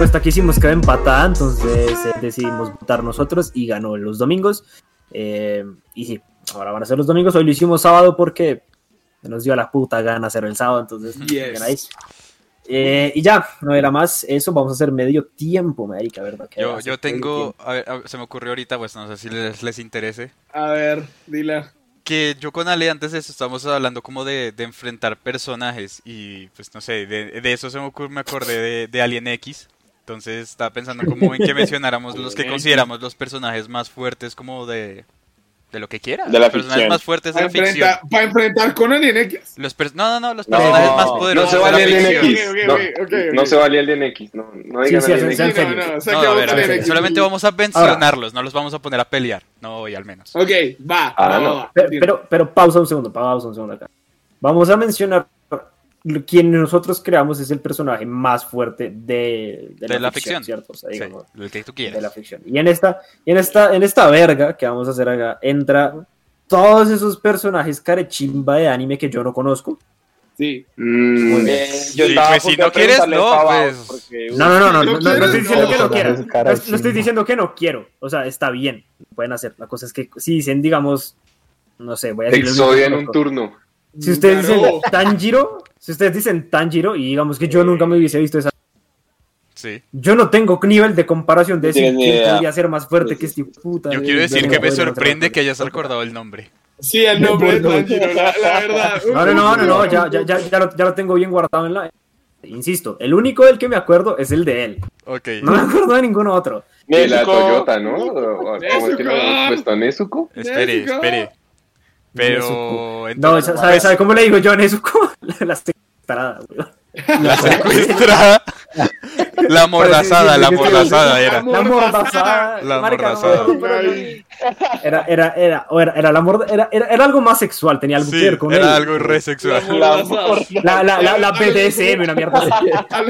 encuesta que hicimos quedó empatada, entonces eh, decidimos votar nosotros y ganó los domingos. Eh, y sí, ahora van a ser los domingos. Hoy lo hicimos sábado porque nos dio la puta gana hacer el sábado, entonces Yes. ganáis. Eh, y ya, no era más. Eso vamos a hacer medio tiempo, Marica, ¿verdad? Yo, yo tengo, a ver, a- se me ocurrió ahorita, pues no sé si les, les interese, A ver, dila. que yo con Ale antes de eso estábamos hablando como de, de enfrentar personajes y pues no sé, de, de eso se me, ocur- me acordé de, de Alien X. Entonces estaba pensando como en que mencionáramos los que consideramos los personajes más fuertes como de, de lo que quiera. De la los personajes más fuertes de Para la ficción. enfrentar, para enfrentar con Alien X. Los no, no, no, los No, personajes más no poderosos se de la vale Alien ficción. X. Ok, ok, No, no se vale Alien X. No, no digan sí. Sí, no, no, No, saquemos a ver, a Alien ver, X. solamente vamos a mencionarlos, no los vamos a poner a pelear. No hoy al menos. Ok, va. Ah, va, no. va, va. Pero, pero, pero pausa un segundo, pausa un segundo acá. Vamos a mencionar quien nosotros creamos es el personaje más fuerte de, De la ficción. ¿cierto? O sea, Sí, digamos, el que tú de la ficción. Y en esta, y en esta, en esta verga que vamos a hacer acá, entra todos esos personajes carechimba de anime que yo no conozco. Sí. Mm, Muy bien. eh, Sí, pues, si no quieres, no, pues. No, no, no, no, no, ¿No no, no quieres? estoy diciendo que no No, quiero. No, no estoy diciendo que no quiero. O sea, está bien. Pueden hacer. La cosa es que si dicen, digamos, no sé, voy a decir. Exodia en un turno. Si ustedes Claro. dicen Tanjiro, si ustedes dicen Tanjiro y digamos que yo nunca me hubiese visto esa. Sí. Yo no tengo nivel de comparación de No decir quién podría ser más fuerte que este puta. Yo de- quiero decir de- que me de- de- sorprende que hayas recordado el nombre. Sí, el nombre de Tanjiro, la, la verdad. No, no, no, no, no, ya, ya, ya, ya, lo, ya lo tengo bien guardado en la. Insisto, el único del que me acuerdo es el de él. Ok. No me acuerdo de ninguno otro. De la. Toyota, ¿no? ¿Cómo es que lo hemos puesto? ¿Nezuko? Espere, espere. Pero. No, entonces, ¿sabe, ¿sabe cómo le digo yo a Nezuko? La secuestrada, weón. La secuestrada. La mordazada, la mordazada era. La mordazada. La mordazada. Era, era, era, era, era la morda, era, era, era algo más sexual, tenía algo que Sí, ver con era él. algo re sexual. La, la, la, la BDSM, una mierda. Al,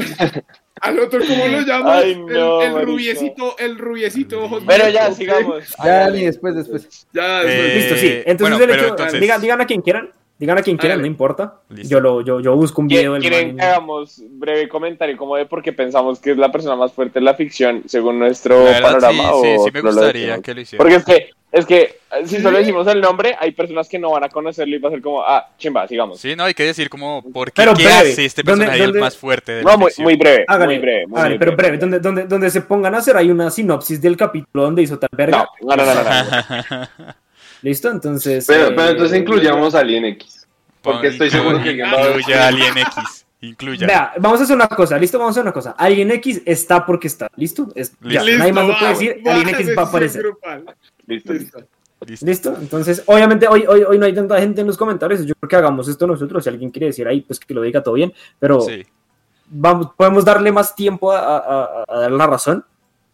al otro, ¿cómo lo llamas? Ay, no, el, rubiecito, el rubiecito ojos Pero ya, sigamos. Ya, ni después, después. Ya, Eh, después. Listo, sí. Entonces, bueno, el pero hecho- entonces- digan, digan a quien quieran. Digan a quien quieran, no importa. Listo. Yo, lo, yo, yo busco un video del ¿Quieren man que y- hagamos breve comentario como de por qué pensamos que es la persona más fuerte en la ficción según nuestro La verdad, sí, panorama? sí, o sí me no lo gustaría decimos? que lo hicieran. Porque es que, es que si solo decimos el nombre, hay personas que no van a conocerlo y va a ser como, ah, chimba, sigamos. Sí, no, hay que decir como, ¿por qué, Pero qué breve. hace este ¿Dónde- personaje el dónde- más fuerte de No, la muy, muy breve, Hágale, muy breve. muy hágale, muy pero breve. breve, donde, donde, donde se pongan a hacer hay una sinopsis del capítulo donde hizo tal verga. No, no, no, no, no. ¿Listo? Entonces. Pero, eh, pero entonces incluyamos a Alien X. Porque estoy seguro que va a Incluya Alien X. Incluya. Vea, vamos a hacer una cosa, ¿listo? Vamos a hacer una cosa. Alien X está porque está, ¿listo? Es, ya, Listo. nadie más lo puede decir, va, Alien X va a aparecer. Listo. Listo. Listo. ¿Listo? Entonces, obviamente, hoy, hoy, hoy no hay tanta gente en los comentarios. Yo creo que hagamos esto nosotros. Si alguien quiere decir ahí, pues que lo diga todo bien. Pero Sí. vamos, podemos darle más tiempo a, a, a- a dar la razón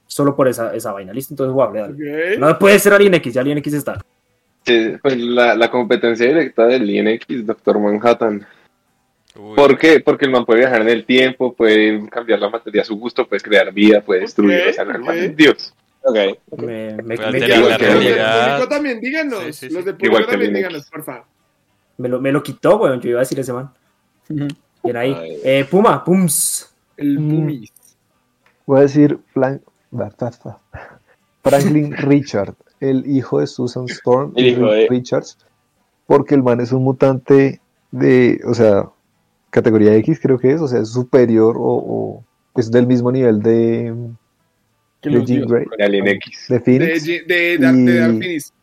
solo por esa, esa vaina. ¿Listo? Entonces, guau, dale. Ok. No puede ser Alien X, ya Alien X está. Sí, pues la, la competencia directa del Alien X, Doctor Manhattan. Uy, ¿Por qué? Porque el man puede viajar en el tiempo, puede cambiar la materia a su gusto, puede crear vida, puede destruir. Ok, o sea, no, el man ok. es Dios. Ok. Me, me, me- alterar igual la que- Los también, díganos. Sí, sí, sí. Los Igual público que también, el díganos, por favor. me lo, me lo quitó, weón. Yo iba a decir ese man. Bien ahí. Ay. Eh, Puma, Pums. El. Pumis. Voy a decir va. Franklin Richard, el hijo de Susan Storm El y hijo Rick de- Richards, porque el man es un mutante de, o sea, categoría X creo que es, o sea, es superior o, o es del mismo nivel de, de Jean. Grey, Alien X. de Phoenix. de, de, Dar- de Y- Dark Phoenix.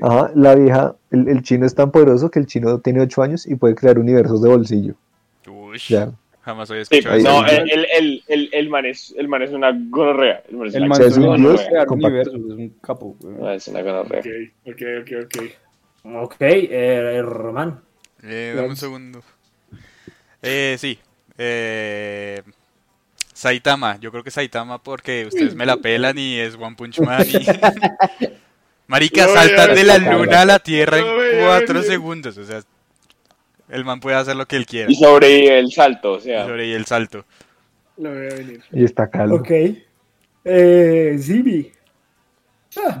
Ajá, la vieja, el, el chino es tan poderoso que el chino tiene 8 años y puede crear universos de bolsillo. uy, Ya. Jamás había Sí, escuchado ahí- eso. no, el, el, el, el, man es, el man es una gonorrea. El man es man un no dios es un capo. güey. No, es una gonorrea. Ok, ok, ok, ok. Ok, eh, Román. Eh, dame un segundo. Eh, sí. Eh, Saitama. Yo creo que Saitama porque ustedes me la pelan y es One Punch Man. y- Marica, saltan de la luna a la tierra en cuatro segundos. O sea, El man puede hacer lo que él quiera. Y sobrevive el salto, o sea. Sobre y el salto. Lo veo venir. Y está calvo. Ok. Eh, Zibi.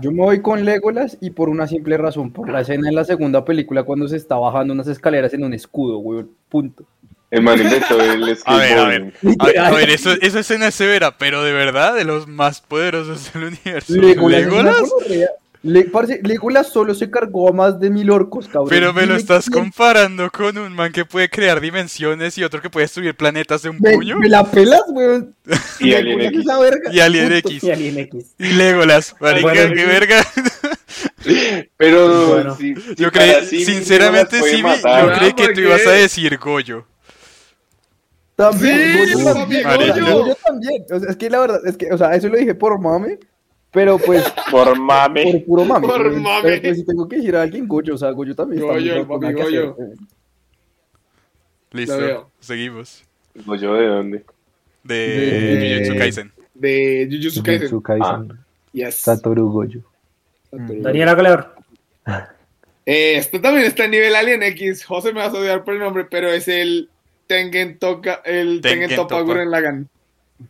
Yo me voy con Legolas y por una simple razón, por la escena en la segunda película cuando se está bajando unas escaleras en un escudo, weón. Punto. El man inventó el A ver, a ver. A ver, a ver, eso, esa escena es severa, pero de verdad, de los más poderosos del universo. Legolas, ¿Legolas? Gonorrea. Le- parce, Legolas solo se cargó a más de mil orcos, cabrón. Pero me lo estás quién- comparando con un man que puede crear dimensiones y otro que puede destruir planetas de un Me, puño. me la pelas, weón. Y Alien Legolas X. esa verga. Y Alien. X. Y Alien X. Y Legolas. Marica, Bueno, qué verga. Pero Bueno. sí, Yo sí, creí, sí, sinceramente, no sí, yo matar. creí que ¿por tú ibas a decir Goyo. También, Sí, Goyo también, marica. Goyo, Goyo también. O sea, es que la verdad, es que, o sea, eso lo dije por mame, pero pues, Por mame. por puro mame. Por Pero, mame. pues, si tengo que decir a alguien, Goyo, o sea, Goyo también Goyo, papi Goyo. hacer, weón. Listo, seguimos. ¿Yo de dónde? De De- Jujutsu Kaisen. De Jujutsu Kaisen. Jujutsu Kaisen. Yes. Satoru Gojo. Daniela Calor. Eh, esto también está en nivel Alien X. José me vas a odiar por el nombre, pero es el Tengen Toka, el Tengen Tengen Toppa Toppa. Gurren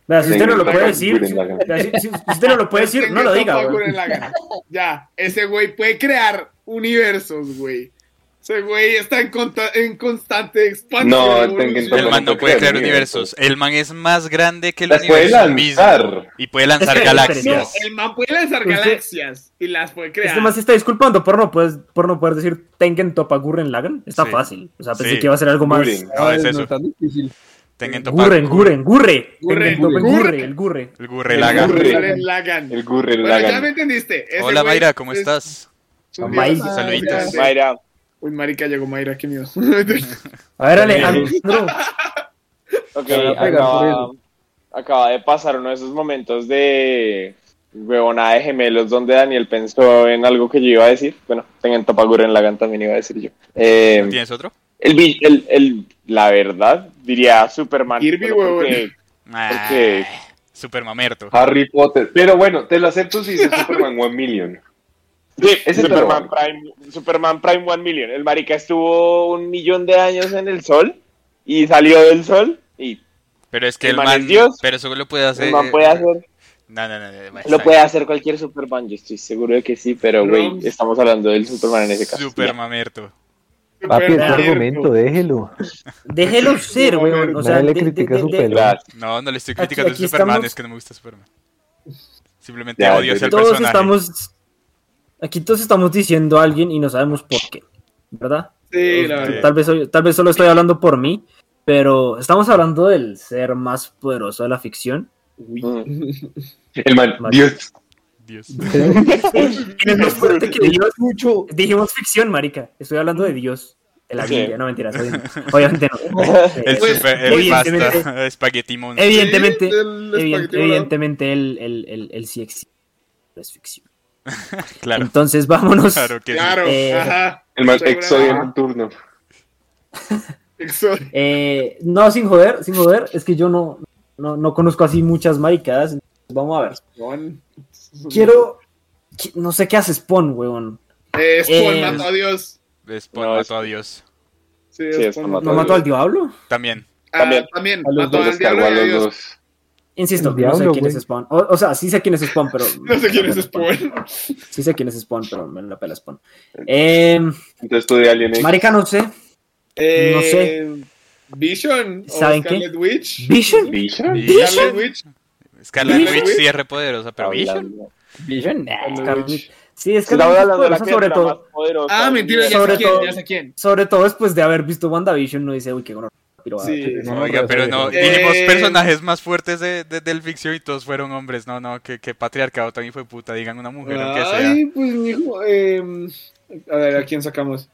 Si usted no lo puede decir, si, si usted no lo puede decir, no lo diga, güey. Ya, ese güey puede crear universos, güey. Ese güey está en, en constante expansión. No, El man no puede puede crear universos. El man es más grande que el Las puede universo mismo. lanzar. Y puede lanzar espera, No, galaxias. el man puede lanzar Usted- galaxias y las puede crear. Este más se está disculpando por no, poder, por no poder decir Tengen Toppa Gurren Lagan. Está Sí. fácil. O sea, pensé Sí. que iba a ser algo más. No, es eso. No es tan difícil. Tengen Toppa- Gurren, Gurren, Gurre. Gurre, el Gurre. El Gurre El Lagann. Gurren. Gurren Lagann. El Gurren Bueno, ya me entendiste. Ese Hola Mayra, ¿cómo es estás? Saluditos. Mayra, Uy, marica, llegó Mayra, qué miedo. A ver, Alejandro. ok, acaba, acaba de pasar uno de esos momentos de huevonada de gemelos donde Daniel pensó en algo que yo iba a decir. Bueno, tengan Toppa Gurren Lagann también iba a decir yo. Eh, ¿Tienes otro? El, el, el, la verdad, diría Superman. Kirby, porque Ah, qué? Super mamerto. Harry Potter. Pero bueno, te lo acepto si dice Superman One Million. Sí, Ese Superman, Prime, Superman Prime One Million. El marica estuvo un millón de años en el sol y salió del sol y Pero es que El el man man. es Dios. Pero eso lo puede hacer. el man puede hacer, No, no, no. lo puede hacer cualquier Superman, yo estoy seguro de que sí, pero No. güey, estamos hablando del Superman en ese caso. Super Ya. mamerto. Papi, es Super argumento, déjelo. Déjelo ser, güey. O sea, le critica de- su de- pelo. Gracias. No, no le estoy criticando aquí a Superman, estamos- es que no me gusta Superman. Simplemente Ya, odio ese todos personaje. estamos. Aquí todos estamos diciendo a alguien y no sabemos por qué. ¿Verdad? Sí, la verdad. Tal vez, tal vez solo estoy hablando por mí, pero estamos hablando del ser más poderoso de la ficción. Mm. El Vale. Dios. Dios. ¿Quién es más fuerte que Dios? Mucho. Dijimos ficción, marica. Estoy hablando de Dios. De la Sí. Biblia, no mentiras. Obviamente, no. El, Pues, super, el evidentemente- pasta. Evidentemente, Sí, el espagueti evidentemente él, él, él, él sí existe. Es ficción. Claro, Entonces vámonos. claro que sí. Claro, Eh, ajá. El man, Seguro. Exodia nocturno. Exo- Eh, no, sin joder, sin joder. Es que yo no, no, no conozco así muchas maricadas. Vamos a ver. Quiero. qui- No sé qué hace Spawn, weón. Eh, Spawn Eh, mató a Dios. Spawn No, mató a Dios. Sí, Sí, Spawn mató ¿No mató al diablo? También. Ah, También. también. A los Mató dos al Los diablo y a Dios. dos. Insisto, El no sé diablo, quién es. Spawn. O, o sea, sí sé quién es Spawn, pero. No sé quién es Spawn. Sí sé quién es Spawn, pero me la pela Spawn. Eh, Entonces tú de Alien marica, no sé. Eh, No sé. Vision. o ¿Saben qué? Witch. ¿Vision? Vision. Witch. Scarlet. Witch sí es re poderosa, pero Vision. Vision, nah. Scarlet Witch. Sí, es que de la poderosa, sobre todo, poderosa. Ah, mentira, ya Sobre sé quién, todo- ya sé quién. sobre todo después de haber visto WandaVision, no dice, uy, qué honor. Pero, ah, Sí. No, Oiga, pero no, dijimos Eh, personajes más fuertes de, de- del ficción y todos fueron hombres. No, no, que, que patriarcado también fue puta. Digan una mujer, aunque sea. Ay, pues mijo. Eh, a ver, ¿a quién sacamos?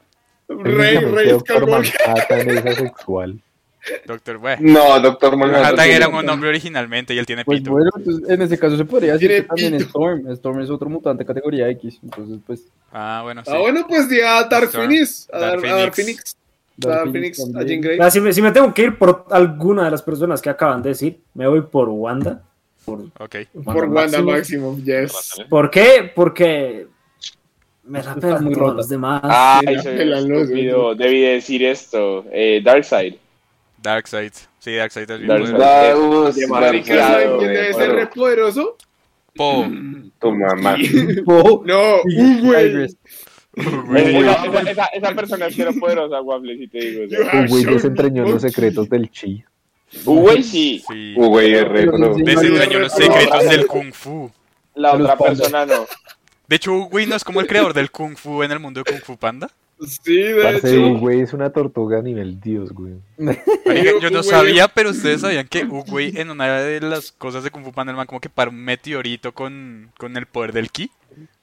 Rey, Técnicamente, Rey Doctor Doctor, bueno. No, Doctor Manhattan. Era un hombre originalmente y él tiene Pues pito. bueno, entonces, en ese caso se podría decir que también pito. Storm. Storm es otro mutante categoría X. Entonces, pues. Ah, bueno, sí. Ah, bueno, pues di a Dark Storm. Phoenix. A Dark Dark, a Dark Phoenix. Phoenix. Dark Phoenix, a. Jean Grey. Ah, si, me, si me tengo que ir por alguna de las personas que acaban de decir, me voy por Wanda. Por, Ok. Por Wanda Maximoff. Maximoff, yes. ¿Por qué? Porque Me la pelan los demás. Ay, la soy pelan los. Debí decir esto. Eh, Darkseid. Darkseid. Sí, Darkseid es bien Darkseid. Marica, ¿saben quién debe ser re poderoso? Po. Tu mamá. Oh, No, un güey. Esa, esa- esa- esa persona es cero poderosa, Waffle, si te digo. Un güey desentrañó los secretos del chi. Un güey sí. Sí. Güey, es re pro. Desentrañó los secretos del Kung Fu. La otra persona no. De hecho, Uguay no es como el creador del Kung Fu en el mundo de Kung Fu Panda. Sí, de Parce, hecho. un güey es una tortuga a nivel dios, güey. Marica, yo no sabía, pero ustedes sabían que Uguay en una de las cosas de Kung Fu Panda, el man como que para un meteorito con, con el poder del ki,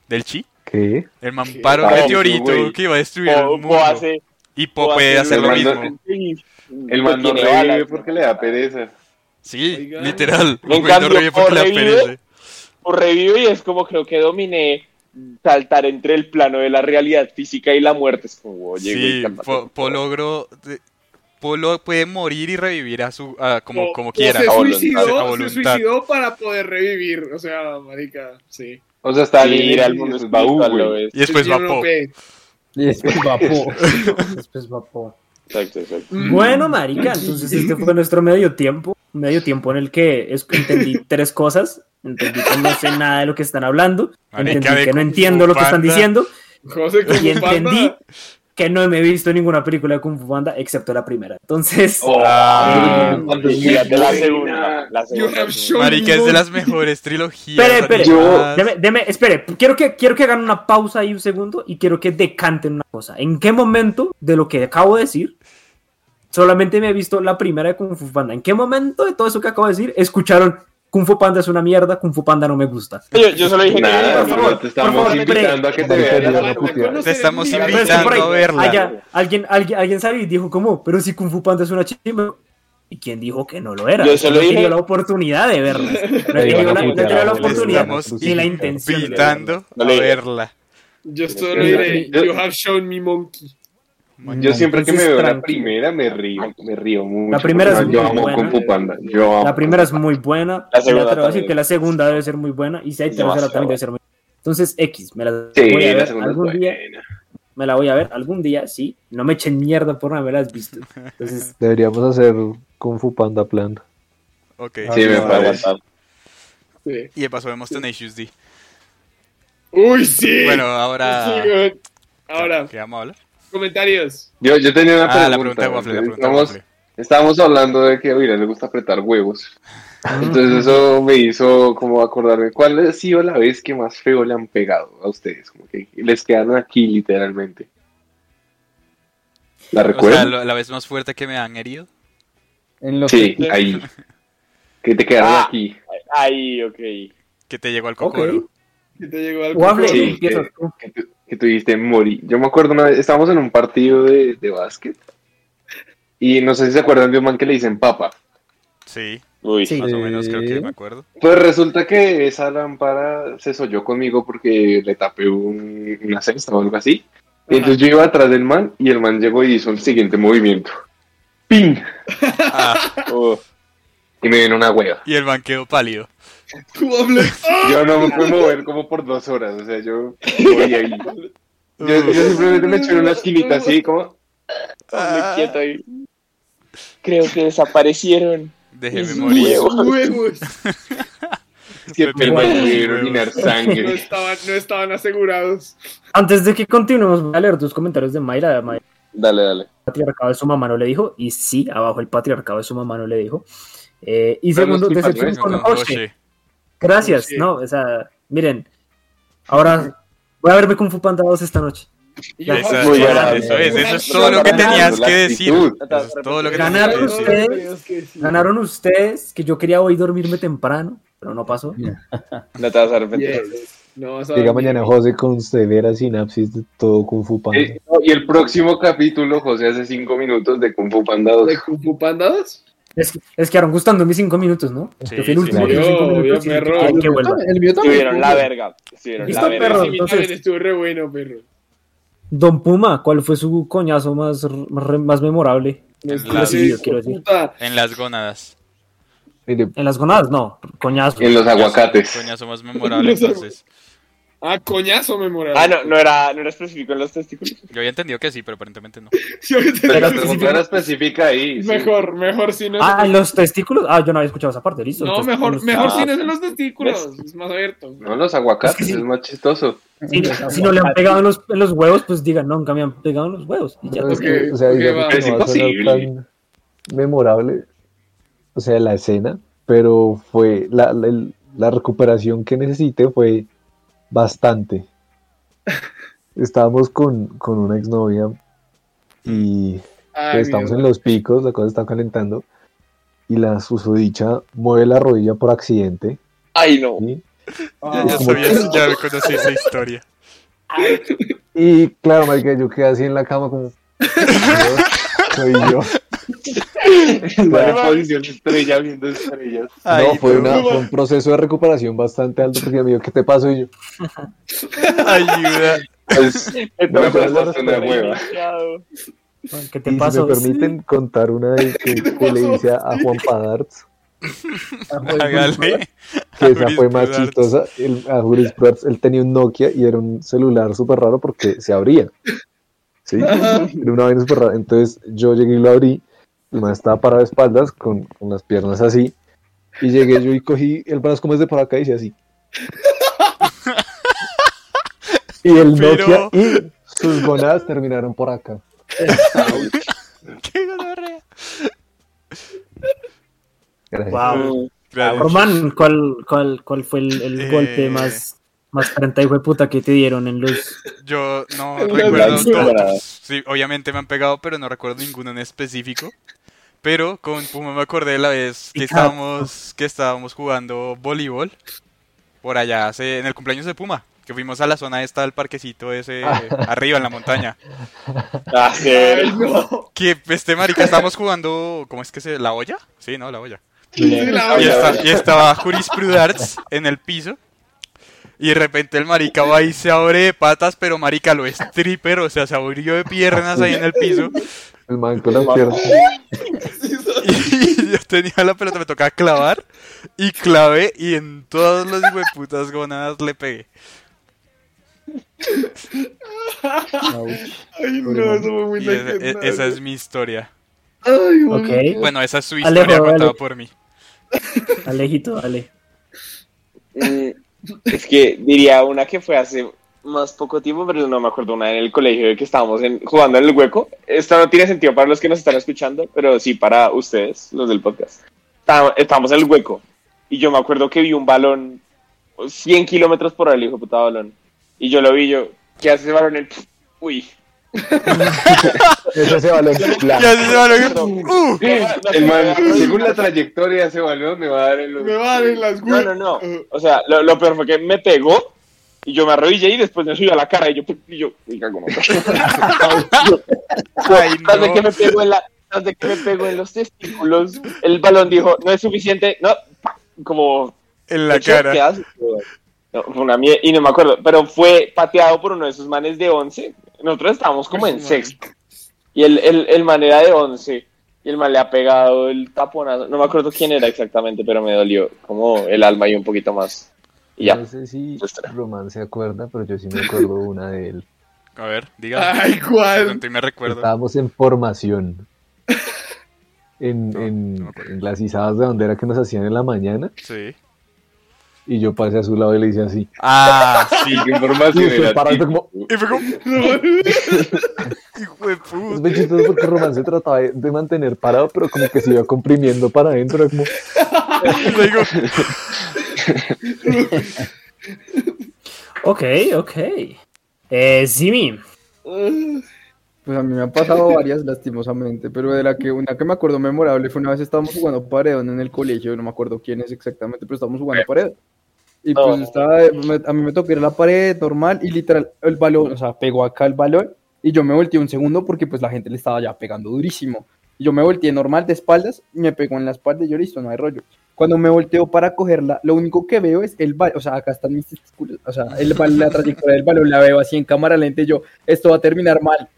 del chi. ¿Qué? El man ¿Qué? para un Ah, meteorito que iba a destruir el Po, mundo. Po hace. Y Po Po puede hace hacer lo el mismo. El man no revive porque le da pereza. Sí, Oiga. literal. Uguay no revive porque Po le da pereza. O revive y es como creo que dominé saltar entre el plano de la realidad física y la muerte. Es como, oye, Sí, cálmate, Po, por Po favor. logró... de- Po lo puede morir y revivir a su a- como, Po- como quiera. Se A voluntad. A suicidó, se suicidó para poder revivir. O sea, marica, sí. O sea, está Sí, al mundo. Y después va. Y después va Po. Después va Po. Exacto, exacto. Bueno, marica, entonces este fue nuestro medio tiempo, medio tiempo en el que entendí tres cosas, entendí que no sé nada de lo que están hablando, Marica, entendí de que no entiendo lo que están diciendo José, y entendí que no me he visto ninguna película de Kung Fu Panda excepto la primera. Entonces, Ah, Fíjate la segunda. La You segunda. Marica, es de las mejores trilogías. espere, espere, deme, deme- espere, quiero que, quiero que hagan una pausa ahí un segundo y quiero que decanten una cosa. ¿En qué momento de lo que acabo de decir solamente me he visto la primera de Kung Fu Panda? ¿En qué momento de todo eso que acabo de decir escucharon Kung Fu Panda es una mierda, Kung Fu Panda no me gusta? Yo, yo solo dije que. Nada, por favor, te estamos por favor, invitando a que te veas. Te estamos invitando a verla. allá, alguien, alguien, alguien sabe y dijo como, pero si Kung Fu Panda es una chimba. ¿Y quién dijo que no lo era? Yo solo no he dije- tenido la oportunidad de verla. No he tenido la, he oportunidad estamos ni la intención. de Invitando a verla. Yo solo diré, yo- you have shown me monkey. Yo siempre que me veo la primera me río, me río mucho. La primera es Yo muy amo buena. Kung Fu Panda. Yo amo La primera es muy buena. La segunda te voy a decir también. que la segunda debe ser muy buena. Y si hay Es tercera también debe ser muy buena. Entonces, X, me la Sí, voy a la ver segunda es algún día. buena. Me la voy a ver algún día, sí. No me echen mierda por no haberlas visto. Entonces, Deberíamos hacer Kung Fu Panda Plan. Ok. Sí, me No, parece. Sí. Y de paso vemos Tenacious D. Uy, sí. Bueno, ahora. Sí. Ahora, ¿Qué vamos a hablar? comentarios. Yo, yo tenía una Ah, pregunta. la pregunta de Waffle, la pregunta de Estábamos- Waffle. Estábamos hablando de que a Oira le gusta apretar huevos. Entonces eso me hizo como acordarme cuál ha sido la vez que más feo le han pegado a ustedes. Como que les quedaron aquí literalmente. ¿La O sea, recuerdan? la vez más fuerte que me han herido. En los Sí, ahí. Que te quedaron Ah. aquí. Ahí, ok. Que te llegó al cocoro. Que te llegó algo. Waffle, Sí, empiezas que- tú. Que, tu- que tuviste morir. Yo me acuerdo una vez, estábamos en un partido de, de básquet. Y no sé si se acuerdan de un man que le dicen papa. Sí, Uy. Sí. más o menos creo que me acuerdo. Pues resulta que esa lámpara se solló conmigo porque le tapé un- una cesta o algo así. Y entonces yo iba atrás del man y el man llegó y hizo el siguiente movimiento. ¡Ping! Ah, Oh, Y me vino una hueva. y el man quedó pálido. Yo no me pude mover como por dos horas, o sea, yo ahí. Yo, yo simplemente me eché en una esquinita así como... Hombre, quieto ahí. Creo que desaparecieron. Déjeme Mis morir. huevos. Huevos. pudiera orinar No sangre. estaban, no estaban asegurados. Antes de que continuemos, voy a leer tus comentarios de Mayra. Mayra, Dale, dale. el patriarcado de su mamá no le dijo. Y sí, abajo el patriarcado de su mamá no le dijo. Eh, y Pero no segundo, culpa decepción con Con Hoshi. Hoshi. Gracias, Sí. no, o sea, miren, ahora voy a verme Kung Fu Panda 2 esta noche. Eso, eso es, eso es, eso es monkey. todo lo que tenías que decir. Eso es todo lo que tenías que decir. Ganaron ustedes, que yo quería hoy dormirme temprano, pero no pasó. No te vas a arrepentir. Yes. No vas a Llega mañana José con severa sinapsis de todo Kung Fu Panda. Eh, no, y el próximo capítulo, José, hace cinco minutos de Kung Fu Panda 2. ¿De Kung Fu Panda 2? Es que, es que gustando mis cinco minutos, ¿no? Sí, Yo fui el último sí. de los cinco minutos y perro. quieren que vuelva. El mío también. Estuvieron la verga. Estuvieron ¿Listo, la verga. perro? Entonces- también estuvo re bueno, perro. Don Puma, ¿cuál fue su coñazo más, más, más memorable? Nuestro la- hijo quiero de decir. En las gónadas. En las gonadas, no, coñazo. En los aguacates. Coñazo más memorable, entonces. Ah, coñazo memorable. Ah, no, no era, no era específico en los testículos. Yo había entendido que sí, pero aparentemente no. Yo Pero la Pero pregunta era específica ahí. sí. Mejor, mejor si no es Ah, en los testículos. Ah, yo no había escuchado esa parte, listo. No, mejor, los- mejor ah, si no es en los testículos. Es más abierto. No, los aguacates, Es que sí. es más chistoso. Si, si no le han pegado en los, en los huevos, pues digan, no, nunca me han pegado en los huevos. Y ya. No, es que, o sea, va. que Es va sonar imposible. tan memorable, o sea, la escena, pero fue la, la, el- la recuperación que necesité fue bastante. Estábamos con, con una exnovia y Ay, estamos mierda. en los picos, la cosa está calentando y la susodicha mueve la rodilla por accidente. Ay, no. ¿sí? Ya, ya sabía, que- ya me conocí esa historia. Y claro, marica, yo quedé así en la cama como... Soy yo. La posición estrella viendo estrellas. no, fue, una- no. fue un proceso de recuperación bastante alto porque me dijo, ¿qué te pasó? Y yo, Ayuda. Pues, una Estoy hueva. iniciado. ¿Qué te y si pasó? me permiten contar una de que, que le hice a, Juan Padarts, Hágale. que esa fue más chistosa. El, a Jurisprudarts, él tenía un Nokia y era un celular súper raro porque se abría. ¿Sí? Era una vaina súper rara. Entonces yo llegué y lo abrí. El man estaba parado de espaldas con, con las piernas así. Y llegué yo y cogí el brazo como es de por acá y hice así. Y el Pero- Nokia y sus gonadas terminaron por acá. Qué gonorrea. Gracias. Wow. Gracias. Román, ¿cuál, cuál, cuál fue el, el Eh. golpe más, más 30 hijo de puta que te dieron en los. Yo no recuerdo todos. Sí, obviamente me han pegado, pero no recuerdo ninguno en específico. Pero con Puma me acordé de la vez que estábamos, que estábamos jugando voleibol por allá hace, en el cumpleaños de Puma. Que fuimos a la zona esta del parquecito ese arriba en la montaña. Ah, sí. Ay, no. Que este marica estábamos jugando, ¿cómo es que se? ¿La olla? Sí, ¿no? La olla. Sí, la Y, olla. esta- y estaba Jurisprudarts en el piso. Y de repente el marica va y se abre de patas, pero marica lo stripper, o sea, se abrió de piernas ahí en el piso. El man con las piernas. Y yo tenía la pelota, me tocaba clavar. Y clavé y en todas las putas gonadas le pegué. Ay, no, eso fue muy esa, e- esa es mi historia. Ay, man. Ok. Bueno, esa es su Alejo, historia contada dale. por mí. Alejito, dale. Mm, Es que diría una que fue hace más poco tiempo, pero no me acuerdo una en el colegio de que estábamos en- jugando en el hueco. Esto no tiene sentido para los que nos están escuchando, pero sí para ustedes, los del podcast. Está- Estábamos en el hueco y yo me acuerdo que vi un balón 100 kilómetros por hora, el hijo de puta balón. Y yo lo vi, yo, ¿qué hace ese balón? El- Uy. Ese balón. blanco. Ya se va lo que- Perdón. ¡Uh! El man, según la trayectoria de ese balón, me va a dar en los. Me va a dar en las No, no, no. O sea, lo, lo peor fue que me pegó y yo me arrodillé y después me subió a la cara y yo, y yo, y cago, no. Ay, Tras de no. que me pegó en la, tras de que me pegó en los testículos, el balón dijo, no es suficiente, no, como En la ¿qué cara. haces? No, fue una mie- y no me acuerdo, pero fue pateado por uno de esos manes de 11. Nosotros estábamos como en sexto. Y el, el, el man era de 11. Y el man le ha pegado el taponazo. No me acuerdo quién era exactamente, pero me dolió como el alma y un poquito más. Y ya. No sé si. Román se acuerda, pero yo sí me acuerdo una de él. A ver, diga. Ay, ¿cuál? Y me recuerdo. Estábamos en formación. En, No, en, no en las izadas de bandera que nos hacían en la mañana. Sí. Y yo pasé a su lado y le hice así. Ah, sí. ¿Qué Y información y fue como. Y fue como. Hijo de Es puta. muy chistoso porque Román se trataba de, de mantener parado, pero como que se iba comprimiendo para adentro. Era como. Le digo, Ok, ok. Eh, Simi. Pues a mí me han pasado varias lastimosamente, pero de la que una que me acuerdo memorable fue una vez estábamos jugando paredón en el colegio, no me acuerdo quién es exactamente, pero estábamos jugando paredón. Y pues estaba, me- a mí me tocó ir a la pared normal y literal el balón, o sea, pegó acá el balón y yo me volteé un segundo porque pues la gente le estaba ya pegando durísimo. Y yo me volteé normal de espaldas, me pegó en la espalda y yo listo, no hay rollo. Cuando me volteo para cogerla, lo único que veo es el balón, o sea, acá están mis testículos, o sea, el bal- la trayectoria del balón la veo así en cámara lenta y yo, esto va a terminar mal.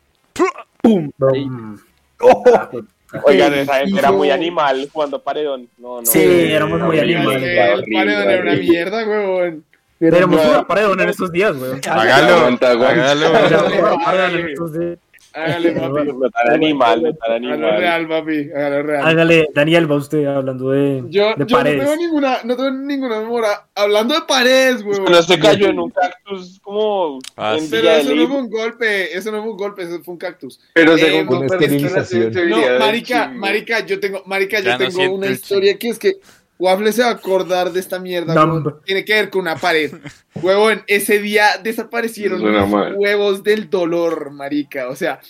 ¡Pum! Ahí. Mm, ¡Oh! Oigan, esa gente era muy animal jugando paredón. No, no. Sí, éramos muy animales. El paredón era una mierda, huevón. No. jugar paredón en estos días, weón. Hágalo, hágalo. Hágale, papi. No tan animal, no tan animal. real, papi. Hágalo real. Hágale, Daniel, va usted hablando de, Yo, de yo no paredes. tengo ninguna, no tengo ninguna memoria. Hablando de paredes, güey. No se cayó en un cactus como Ah, en sí. Pero eso no fue un golpe, eso no fue un golpe, eso fue un cactus. Pero Eh, según con perdiste la esterilización. No, marica, marica, yo tengo, marica, yo Ya no tengo siento una historia que es que Waffle se va a acordar de esta mierda, hombre. tiene que ver con una pared. Huevón, ese día desaparecieron los mal. huevos del dolor, marica. O sea,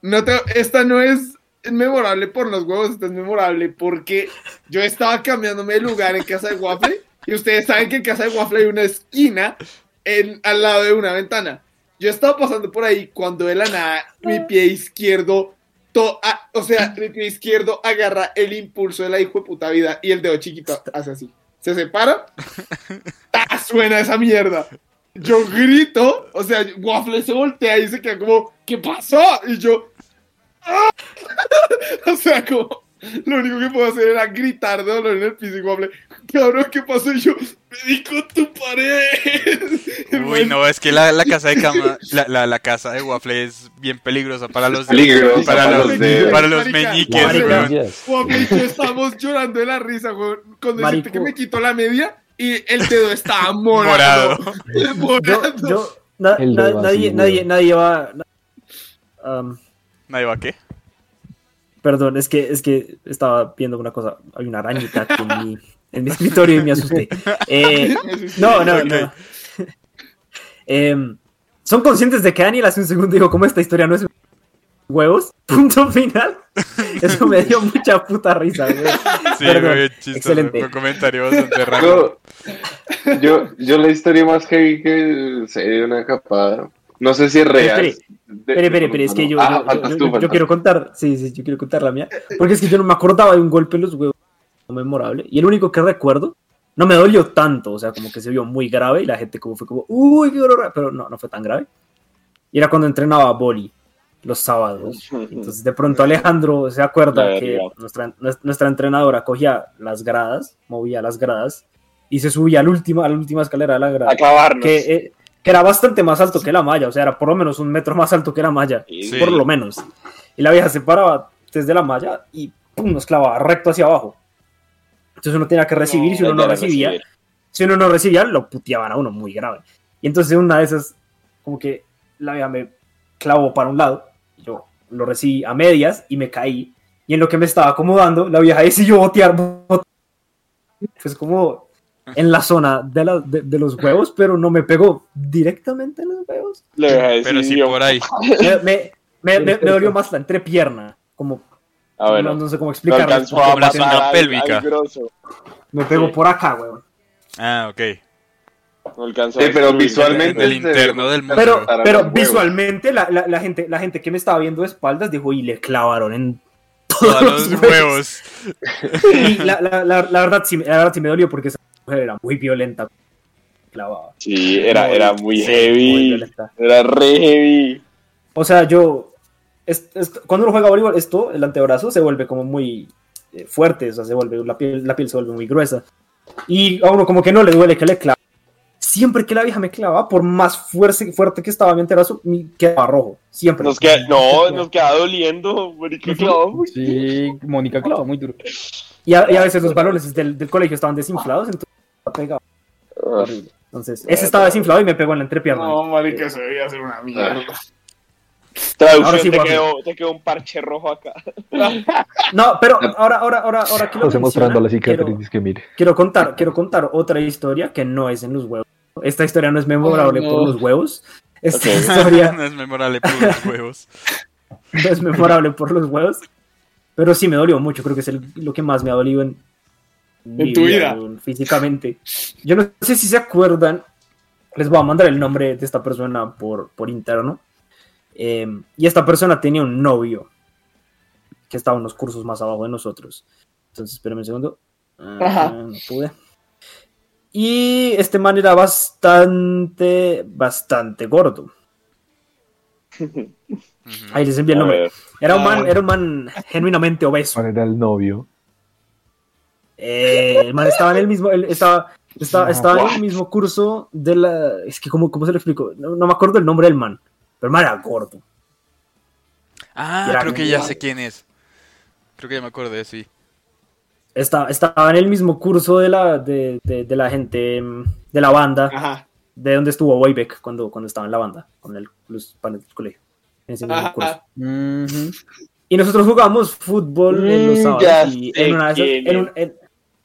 no te, esta no es memorable por los huevos, esta es memorable porque yo estaba cambiándome de lugar en casa de Waffle y ustedes saben que en casa de Waffle hay una esquina en, al lado de una ventana. Yo estaba pasando por ahí cuando de la nada mi pie izquierdo, to- o sea, mi pie izquierdo agarra el impulso de la hijo de puta vida y el dedo chiquito hace así. Se separa, ¡ah! suena esa mierda. Yo grito, o sea, Waffle se voltea y se queda como, ¿qué pasó? Y yo, ¡ah! o sea, como, lo único que puedo hacer era gritar de dolor en el piso y Waffle, cabrón, ¿qué pasó? Y yo, me di con tu pared. Uy, no, es que la, la casa de cama, la, la, la casa de Waffle es bien peligrosa para los, Peligrosa para para los, los dedos. para los Marica, meñiques. Waffle y yo estábamos llorando de la risa, güey, con decirte Marico. que me quitó la media y el dedo estaba morado. Yo, Morado. yo, na- El na- dedo nadie, así, nadie, weón. nadie va. na- um, ¿Nadie va a qué? Perdón, es que, es que estaba viendo una cosa. Hay una arañita aquí en mi, en mi escritorio y me asusté. Eh, no, no, no. Em, Son conscientes de que Daniel hace un segundo dijo, como esta historia no es huevos, punto final. Eso me dio mucha puta risa, güey. Sí, Perdón, muy chistoso. excelente. Un comentario bastante raro. Yo, yo, yo la historia más heavy que sé de una capada, no sé si es real. Espere, Espere, espere, espere, es que yo, Ah, yo- yo- tú, yo quiero contar, sí, sí, yo quiero contar la mía, porque es que yo no me acordaba de un golpe en los huevos memorable, y el único que recuerdo, no me dolió tanto, o sea, como que se vio muy grave, y la gente como fue como, uy, qué dolor, pero no, no fue tan grave, y era cuando entrenaba boli los sábados, entonces de pronto Alejandro se acuerda La que nuestra, nuestra entrenadora cogía las gradas, movía las gradas, y se subía al último, a la última escalera de la grada Acabarnos. que, eh, que era bastante más alto que la malla, o sea, era por lo menos un metro más alto que la malla, Sí. por lo menos. Y la vieja se paraba desde la malla y pum, nos clavaba recto hacia abajo. Entonces uno tenía que recibir, si uno no recibía, recibir. si uno no recibía, lo puteaban a uno muy grave. Y entonces una de esas, como que la vieja me clavó para un lado, yo lo recibí a medias y me caí. Y en lo que me estaba acomodando, la vieja decidió botear. bot- Pues como en la zona de, la- de, de los huevos, pero no me pegó directamente en los huevos. Le voy a decir Pero sí yo. por ahí. Me, me, me, me- me dolió más la entrepierna, como Ah, bueno. no, no sé cómo explicarlo. alcanzó a la zona pélvica. Me pegó por acá, weón. Ah, ok. No alcanzó Sí, a pero visualmente Del se interno del muslo. Pero, pero huevos. visualmente la, la, la gente, la gente que me estaba viendo de espaldas dijo, y le clavaron en Todos los huevos. Y la, la, la, la verdad, sí, la verdad sí me dolió porque mujer era muy violenta. Clavaba. Sí, era, era muy Sí, muy heavy. Era re heavy. O sea, yo. es- es- cuando uno juega voleibol, esto, el antebrazo, se vuelve como muy eh, fuerte. O sea, se vuelve, la piel, la piel se vuelve muy gruesa. Y a uno como que no le duele que le clave. Siempre que la vieja me clavaba, por más fuerte, fuerte que estaba mi antebrazo, mi quedaba rojo. Siempre. Nos queda, no, nos queda doliendo. marica, clavó muy- Sí, Mónica clava muy duro. Y a, y a veces los balones del, del colegio estaban desinflados, entonces pegaba horrible. Entonces, ese estaba desinflado y me pegó en la entrepierna. No, marica, eso debía ser una mierda. Traducción, Ahora sí, te, quedó, te quedó un parche rojo acá. No, pero ahora, ahora, ahora, ahora que lo mostrando la cicatriz, que mire. quiero contar, quiero contar otra historia que no es en los huevos. Esta historia no es memorable Oh, no. por los huevos. Esta historia no es memorable por los huevos. no es memorable por los huevos. Pero sí me dolió mucho. Creo que es el- lo que más me ha dolido en, mi tu vida. Físicamente. Yo no sé si se acuerdan. Les voy a mandar el nombre de esta persona por, por interno. Eh, y esta persona tenía un novio que estaba unos cursos más abajo de nosotros. Entonces, espérenme un segundo. Ah, Ajá. no pude. Y este man era bastante, bastante gordo. Ahí les envié el nombre. Era un Ah, man, bueno. era un man genuinamente obeso. ¿Cuál era el novio? Eh, el man estaba en el mismo, él estaba, Estaba, estaba en el mismo curso de la. Es que, ¿cómo, cómo se lo explico? No, no me acuerdo el nombre del man. Pero el man era gordo. Ah, Era creo que ya sé quién es. Creo que ya me acordé, sí. Estaba, estaba en el mismo curso de la, de, de- de la gente de la banda, Ajá. de donde estuvo Waybeck cuando, cuando estaba en la banda, con el, los panes del colegio. En ese mismo Ajá. curso. Y nosotros jugábamos fútbol en los Mm, sábados. ya y sé en una de esas, quién en, un- en-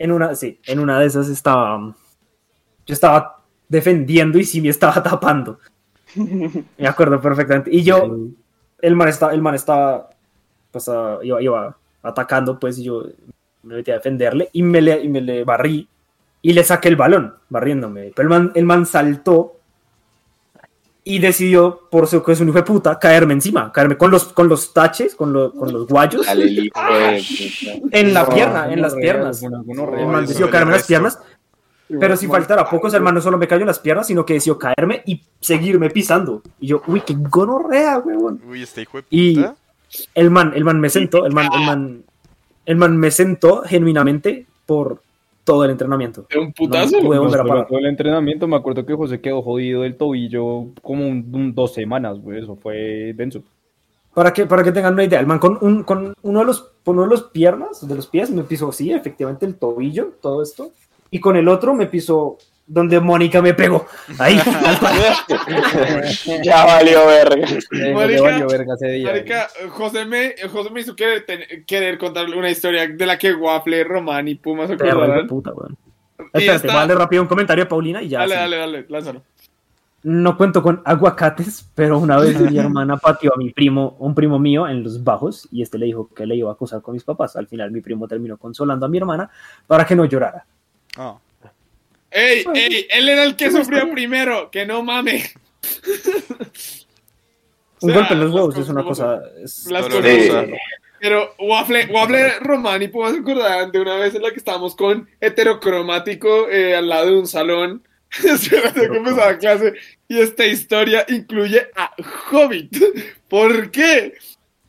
en una, sí, en una de esas estaba. Yo estaba defendiendo y sí me estaba tapando. Me acuerdo perfectamente. Y yo, el man estaba, el man estaba, pues, ah, iba, iba atacando, pues, y yo me metí a defenderle y me le, y me le barrí y le saqué el balón, barriéndome. Pero el man, el man saltó y decidió, por su que es un hijo de puta, caerme encima, caerme con los, con los taches, con, lo- con los guayos, puta. en la pierna, en las piernas. man decidió me caerme en las piernas, pero si faltara poco, el man no solo me cayó en las piernas, sino que decidió caerme y seguirme pisando. Y yo, uy, qué gonorrea, weón. Uy, este hijo de Y- puta. El man, el man me sentó, el man, el man, el man me sentó genuinamente por todo el entrenamiento. ¿De un putazo? No, pude volver a Nos parar. pegó todo el entrenamiento, me acuerdo que José quedó jodido del tobillo como un, un- dos semanas, güey, eso fue denso. Para que, para que tengan una idea, el man con, un, con uno de los, con uno de los piernas, de los pies, me pisó, sí, efectivamente, el tobillo, todo esto. Y con el otro me pisó donde Mónica me pegó. Ahí, ya valió verga. Eh, José Marica, valió verga ese día. Marica, José me, José me hizo querer, ten- querer contarle una historia de la que Waffle, Román y Puma se acordarán. puta, weón. Espérate, está- voy a darle rápido un comentario a Paulina y ya. Dale, sí. dale, dale, lánzalo. No cuento con aguacates, pero una vez mi hermana pateó a mi primo, un primo mío, en los bajos, y este le dijo que le iba a acusar con mis papás. Al final mi primo terminó consolando a mi hermana para que no llorara. Ah. ¡Ey, ey! Él era el que sufrió primero, que no mame. Un O sea, golpe en los huevos es una cosa... es- Las Dolorosa. Pero Waffle, Waffle Puma se acordarán de una vez en la que estábamos con heterocromático eh, al lado de un salón. Espérate que empezaba clase. Y esta historia incluye a Hobbit. ¿Por qué?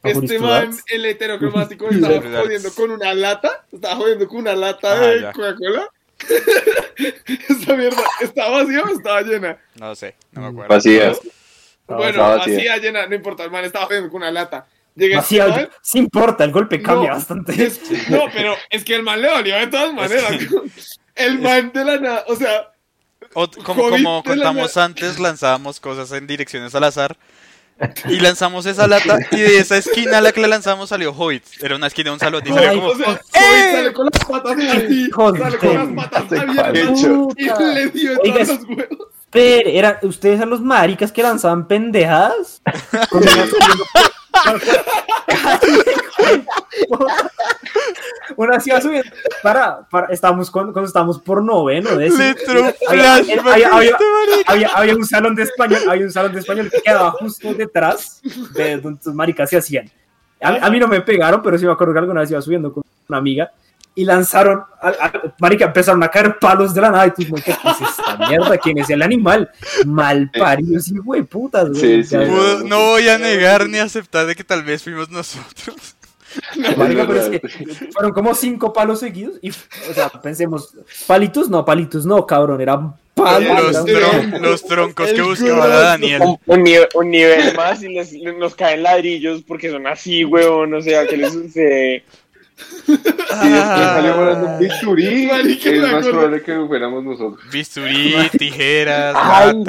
¿A Este man, el heterocromático, estaba jodiendo con una lata. Estaba jodiendo con una lata Ah, de. Coca-Cola. Esta mierda, ¿estaba vacía o estaba llena? No sé, no me acuerdo. Vacía. Bueno, vacía. vacía, llena, no importa, el man estaba jodiendo con una lata. Llega este Vacía, man, sí importa, el golpe cambia No, bastante. es- no, pero es que el man le dolió de todas maneras. El man de la nada, o sea, O- como, como la contamos antes, lanzábamos cosas en direcciones al azar. Y lanzamos esa lata y de esa esquina a la que la lanzamos salió Hobbit. Era una esquina de un salón y salió como... o sea, ¡Eh! Sale con las patas así, sale de con las patas abiertas y le dio en todos los huevos. Pero, era, ¿ustedes eran los maricas que lanzaban pendejadas? Una- así iba subiendo. Para, para, estábamos cuando, cuando estábamos por noveno. De había, había- este había- había un salón de español, había un salón de español que quedaba justo detrás de donde sus maricas se hacían. A, mí- a mí no me pegaron, pero sí me acuerdo que alguna vez iba subiendo con una amiga y lanzaron, a, a- marica, empezaron a caer palos de la nada y tú, ¿qué es esta mierda? ¿Quién es el animal? Mal parido, sí, güey, putas, güey. Sí, no voy a negar ni aceptar de que tal vez fuimos nosotros. Marica, pero es que fueron como cinco palos seguidos y, o sea, pensemos, palitos no, palitos no, cabrón, eran palos. Los, eran- tron- los troncos que buscaba. Daniel. Un, un nivel, un nivel más y les, nos caen ladrillos porque son así, weón. O sea, ¿qué les sucede? Y después salió volando un bisturí. Marica, Es más probable que fuéramos nosotros. Bisturí, tijeras, Ay, no.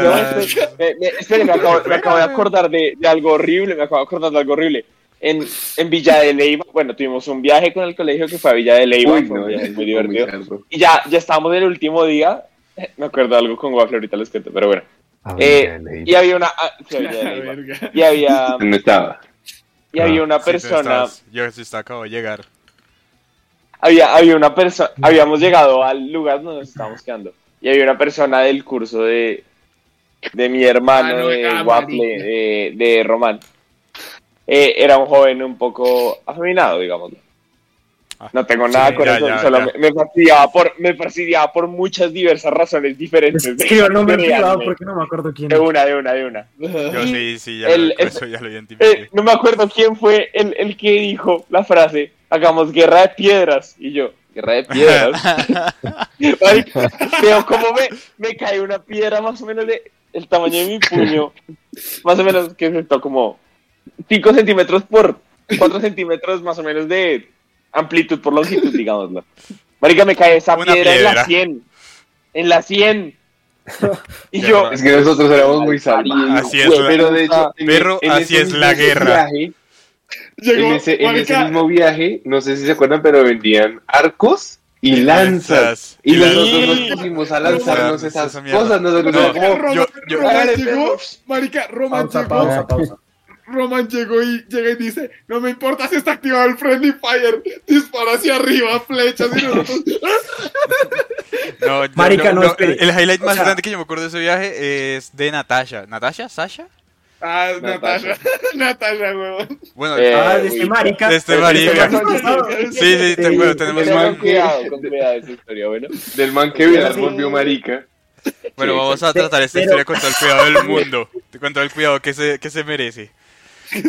Me, me- espere, me acabo, me acabo de acordar de, de algo horrible, me acabo de acordar de algo horrible. En, en Villa de Leyva, bueno, tuvimos un viaje con el colegio que fue a Villa de Leyva, Uy, fue no, viaje muy divertido. Y ya, ya estábamos en el último día, me acuerdo de algo con Waffle, ahorita les cuento, pero bueno. A Eh, y había una... ah, sí, a Villa de La Leyva. verga. Y había, No estaba. y había una Sí, tú persona... estás- Yo sí está, acabo de llegar. Había, había una persona, habíamos llegado al lugar donde nos estábamos quedando y había una persona del curso de, de mi hermano, Ah, no, de ah, marica. de, de Román. Eh, era un joven un poco afeminado, digámoslo. Ah, No tengo nada sí, con ya, eso, ya, solo ya. Me, me fastidiaba por, me fastidiaba por muchas diversas razones diferentes. Escriba el nombre en privado Créanme. porque no me acuerdo quién. De una, de una, de una. Yo sí, sí, ya, El- lo, eso ya lo Eh, identifiqué. no me acuerdo quién fue el, el que dijo la frase, hagamos guerra de piedras. Y yo, Guerra de piedras. Marica, veo cómo me, me cae una piedra más o menos de el tamaño de mi puño. Más o menos que es como 5 centímetros por 4 centímetros más o menos de amplitud por longitud, digámoslo. Marica, me cae esa piedra, en la 100. En la 100. Y yo. Es que nosotros éramos muy salvajes. Así es, Pero de hecho, Perro, en así es la guerra. viaje- Llegó, en, ese, en ese marica, mismo viaje, no sé si se acuerdan, pero vendían arcos y lanzas. Y nosotros nos pusimos a lanzarnos Esa esas cosas. Nosotros No, como, Roman, yo- yo- Roman Hágale, llegó, marica, Roman Pausa, llegó, pausa, pausa. Roman llegó y llega y dice, no me importa si está activado el Friendly Fire, dispara hacia arriba, flechas y nosotros, No, yo- Marica, no, el, el highlight más O sea- grande que yo me acuerdo de ese viaje es de Natasha. ¿Natasha? ¿Sasha? Ah, Natasha. Natasha, huevón. Bueno, Eh, Ah, de este marica. de este marica. Sí, Sí, sí, te- bueno, tenemos Del Con man un- cuidado, con cuidado esa historia, bueno. del man que Vidal Sí. volvió marica. Bueno, vamos a tratar esta Pero- historia con todo el cuidado del mundo, con todo el cuidado que se, que se merece.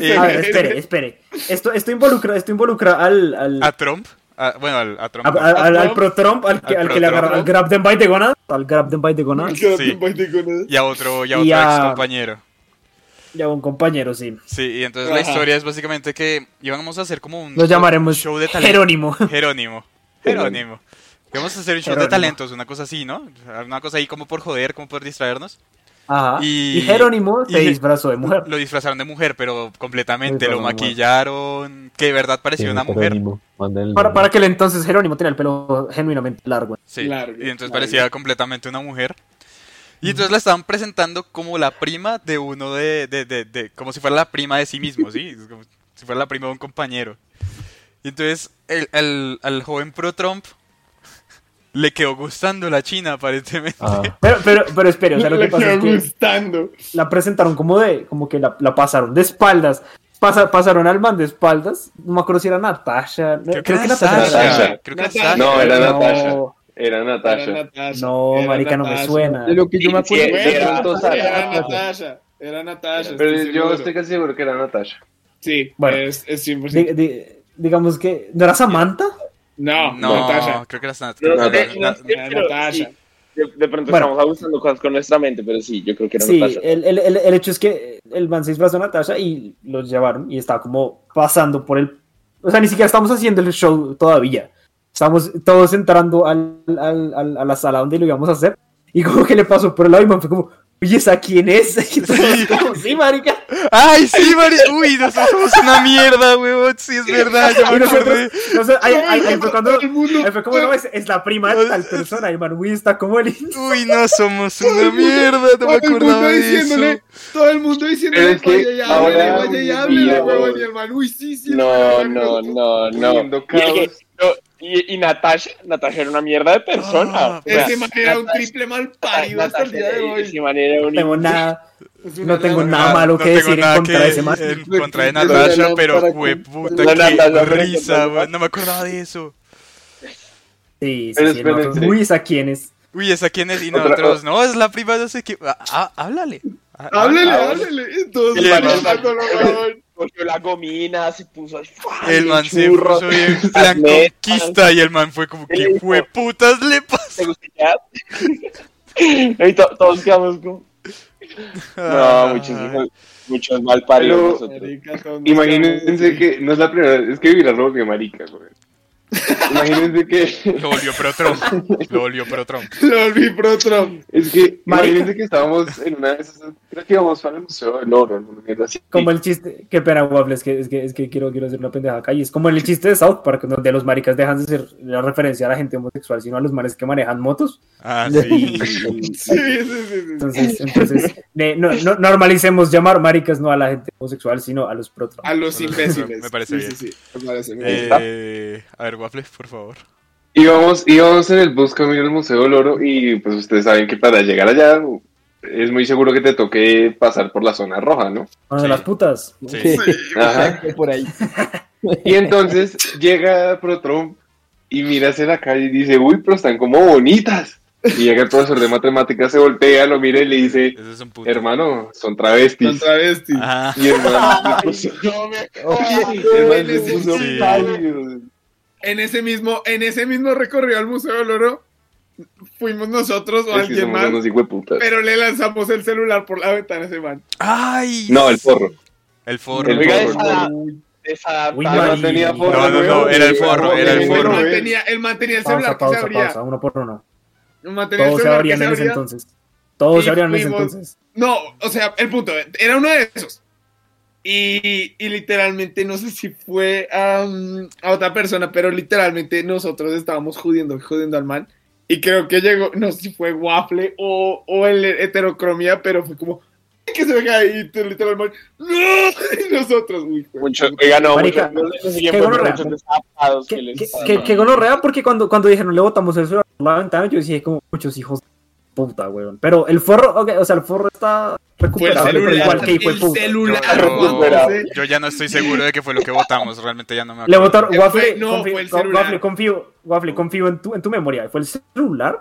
Eh, A ver, espere, espere. Esto, esto involucra, esto involucra al, al, a Trump, a- bueno, al- a Trump. a- a- al, al pro Trump, al que, Al al que le pro-Trump. agarra, al grab them by the gonads, al grab them by the gonads, Sí. y a otro, y a otro ex compañero. Y a un compañero, sí. Sí, y entonces la Ajá. historia es básicamente que íbamos a hacer como un Lo llamaremos show de talento. Jerónimo. Jerónimo. Jerónimo. Íbamos a hacer un show de Jerónimo. talentos, una cosa así, ¿no? Una cosa ahí como por joder, como por distraernos. Ajá. Y- Y, Jerónimo se y- disfrazó de mujer. Lo disfrazaron de mujer, pero completamente. Lo de maquillaron, que de verdad parecía una mujer. Jerónimo, Para, para aquel entonces Jerónimo tenía el pelo genuinamente largo. Sí. Largo, y entonces largo. parecía completamente una mujer. Y entonces la estaban presentando como la prima de uno de, de, de, de- como si fuera la prima de sí mismo, ¿sí? Como si fuera la prima de un compañero. Y entonces el, el- al joven pro Trump le quedó gustando la China, aparentemente. Ah, Pero, pero, pero espere, o sea, lo que Le pasa es que gustando. la presentaron como de, como que la, la pasaron de espaldas. Pasa- pasaron al man de espaldas. No me acuerdo si era Natasha. no, Creo que era Natasha. Natasha. Creo que era Natasha. No, era No. Era Natasha. Era Natasha. No, era marica, no me suena. De lo que yo me acuerdo. sí, era- Natasha. Era Natasha. Pero estoy yo seguro. estoy casi seguro que era Natasha. Sí, Bueno. es, es 100%. Di- di- digamos que. ¿No era Samantha? No, No, Natasha. creo que era. No, Natasha. sí, de, de pronto Bueno. estamos abusando cosas con nuestra mente, pero sí, yo creo que era Sí, Natasha. el, el, el, el hecho es que el man se disfrazó de Natasha y los llevaron y estaba como pasando por el. O sea, ni siquiera estamos haciendo el show todavía. Estamos todos entrando al, al, al- a la sala donde lo íbamos a hacer y como que le pasó por el lado y man fue como, oye, ¿esa quién es? Y todos como, sí, marica. ¡Ay, sí, Mari! ¡Uy, nosotros somos una mierda, weón! Sí, es verdad, ya me acordé. nosotros- ahí, ahí- ahí fue cuando, Todo el mundo- ahí fue como, no, es, es la prima de tal persona y man, uy, está como el... Uy, no somos una mierda, no me Todo el mundo acordaba de diciéndole, eso. todo el mundo diciéndole, vaya y háblele, vaya y háblele, huevón, huevón. y el man, uy, sí, sí. No, huevón, no, no, no. No, y, y Natasha, Natasha era una mierda de persona. Ah, O sea, Ese man era un triple mal parido hasta el día de hoy. ese man era un No tengo nada, no tengo nada malo No que tengo decir en nada contra que de ese man. En contra de Natasha, pero lámpara fue con- puta, La qué risa, weón. No me acordaba de eso. Sí, sí, Pero sí, nosotros, uy, ¿esa quién es? Uy, ¿esa quién es? Y nosotros, no, es la prima, no sé qué. Ah, ah, háblale. Ah, ah, Háblele, Ah, háblele. Entonces, Cogió la gomina, se puso ¡fua! El man se churro. puso bien y el man fue como, ¿Qué ¿qué le dijo? hueputas le pasa? ¿Te gusta ya? Y to- todos quedamos como... No, muchos muchos mal paridos Imagínense que no es la primera vez, es que Vidal lo volvió marica, güey. Imagínense que Lo volvió pro Trump. Lo volvió pro Trump. Lo volví pro Trump. Es que, Marica. imagínense que estábamos en una de esas, creo que íbamos para el Museo del Oro. Como el chiste, qué pena, Waffle, es que, es que, es que quiero, quiero hacer una pendeja acá. Y es como el chiste de South Park, donde los maricas dejan de ser la referencia a la gente homosexual, sino a los manes que manejan motos. Ah, sí. Sí, sí, sí. sí. entonces, entonces de- no, no- normalicemos llamar maricas no a la gente homosexual, sino a los pro Trump. A los imbéciles. Me parece Sí, bien. Sí, sí, me parece bien. Eh, a ver, Waffle, por favor. Íbamos, íbamos en el bus camino al Museo del Oro y pues ustedes saben que para llegar allá es muy seguro que te toque pasar por la zona roja, ¿no? Sí. de las putas. Sí. Sí, Ajá. por ahí. Y entonces llega Pro Trump y mira hacia la calle y dice, uy, pero están como bonitas. Y llega el profesor de matemáticas, se voltea, lo mira y le dice, Ese es un puto. hermano, son travestis. Son travestis. Ajá. Y el man se puso, No me puso sí. pálido. En ese mismo, en ese mismo recorrido al Museo del Oro, fuimos nosotros o Es alguien más, pero le lanzamos el celular por la ventana a ese man. ¡Ay! No, el forro. El forro. El forro. esa- Uy, desadaptada. Mari. tenía forro, No, no, no, era el forro, era el El forro. man tenía, el man tenía el celular pausa, que se abría. pausa, uno por uno. El man Todos se celular abrían en ese entonces. Todos Y se abrían en ese entonces. No, o sea, el punto, era uno de esos. Y, y literalmente, no sé si fue a, mm, a otra persona, pero literalmente nosotros estábamos jodiendo, jodiendo al man. Y creo que llegó, no sé si fue Waffle o, o el heterocromía, pero fue como, que se venga ahí, y literal el man, ¡No! Y nosotros, uy, Mucho, oiga, no, Marica, muchos, no sé si qué gonorrea. que gonorrea porque cuando, cuando dijeron le botamos el celular por la ventana, yo decía como muchos hijos de puta, weón. Pero el forro, ok, o sea, el forro está el recuperado, celular, que el puta. celular. Yo- ya no estoy seguro de que fue lo que votamos, realmente ya no me Le acuerdo. votaron, Fue- Waffle, no, confío, fue el celular. Waffle, confío, Waffle, confío en tu, en tu memoria. ¿Fue el celular?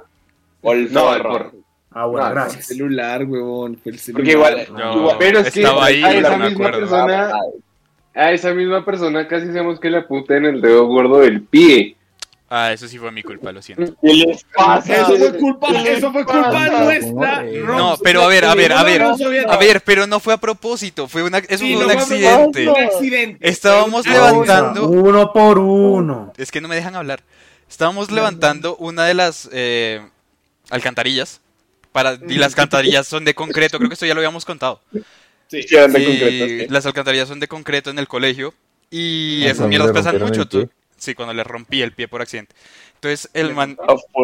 O el No, el forro. Ah, bueno, No, el gracias. celular, huevón, fue el celular. Porque igual, Pero es que estaba ahí, a esa misma acuerdo. persona, a esa misma persona casi hacemos que le apunte en el dedo gordo del pie. Ah, eso sí fue mi culpa, lo siento. ¿Qué les pasa? Eso fue culpa, ¿Qué eso fue culpa pasa? nuestra. No, pero a ver, a ver, a ver, a ver, pero no fue a propósito, fue una, eso Sí, fue un fue accidente. Un accidente. Estábamos un- levantando- Uno por uno. Es que no me dejan hablar. Estábamos levantando una de las eh, alcantarillas. Para, y las alcantarillas son de concreto, creo que esto ya lo habíamos contado. Sí. Sí, eran de concreto, las alcantarillas son de concreto en el colegio y Ah, esas mierdas pesan mucho. tú- Sí, cuando le rompí el pie por accidente. Entonces el man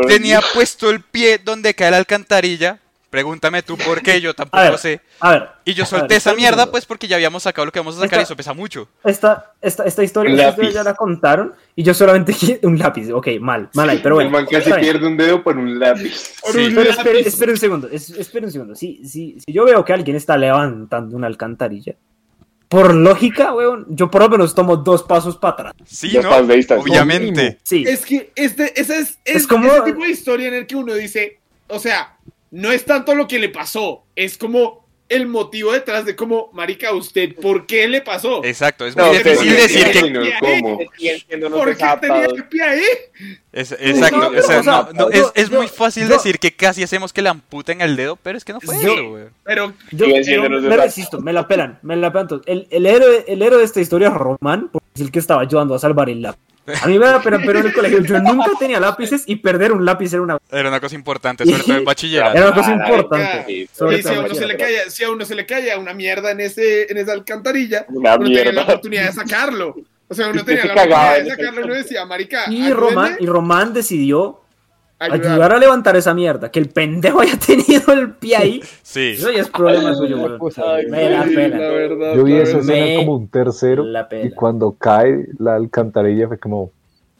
tenía puesto el pie donde cae la alcantarilla. Pregúntame tú por qué, yo A tampoco ver, sé. a ver. Y yo a solté ver, esa espera mierda pues porque ya habíamos sacado lo que vamos a sacar y Esta- eso pesa mucho. Esta, esta, esta historia, ya la contaron y yo solamente un lápiz. Ok, mal, mal ahí, pero bueno. el man casi pierde un dedo por un lápiz. Por Sí. un Pero espere, lápiz. espere un segundo, es- espere un segundo. Si, si, si yo veo que alguien está levantando una alcantarilla, por lógica, weón, yo por lo menos tomo dos pasos para atrás. Sí, Dos ¿no? pasos de distancia. Obviamente. Sí. Es que este, ese es, es, Es como- ese tipo de historia en el que uno dice, o sea, no es tanto lo que le pasó, es como el motivo detrás de como, marica, usted, ¿por qué le pasó? Exacto, es No, muy difícil decir que... No, ¿cómo? Unos ¿Por qué tenía el pie ahí? Es, exacto, No, o pero, sea, o sea, no, no, yo- es, muy fácil yo- decir que casi hacemos que le amputen el dedo, pero es que no fue Yo- eso, güey. Pero Yo, yo me resisto, me la pelan, me la pelan. el, héroe, el héroe de esta historia es Román, porque es el que estaba ayudando a salvar el lápiz. A mí me da pena, pero en el colegio yo nunca tenía lápices y perder un lápiz era una, Era una cosa importante, sobre todo en bachillerato. era una cosa Ah, importante. sí, sobre y si todo a, uno se le bachillerato. caía, si a uno se le caía una mierda en, ese, en esa alcantarilla, Una uno tenía la oportunidad de sacarlo. O sea, uno tenía la oportunidad de sacarlo y uno decía, marica, Y Román, y Román decidió ayudar. ayudar a levantar esa mierda. Que el pendejo haya tenido el pie ahí. Sí. Eso ya es problema suyo, Me la sí, pela. la verdad, Yo vi la esa verdad. escena Me como un tercero La y cuando cae la alcantarilla fue como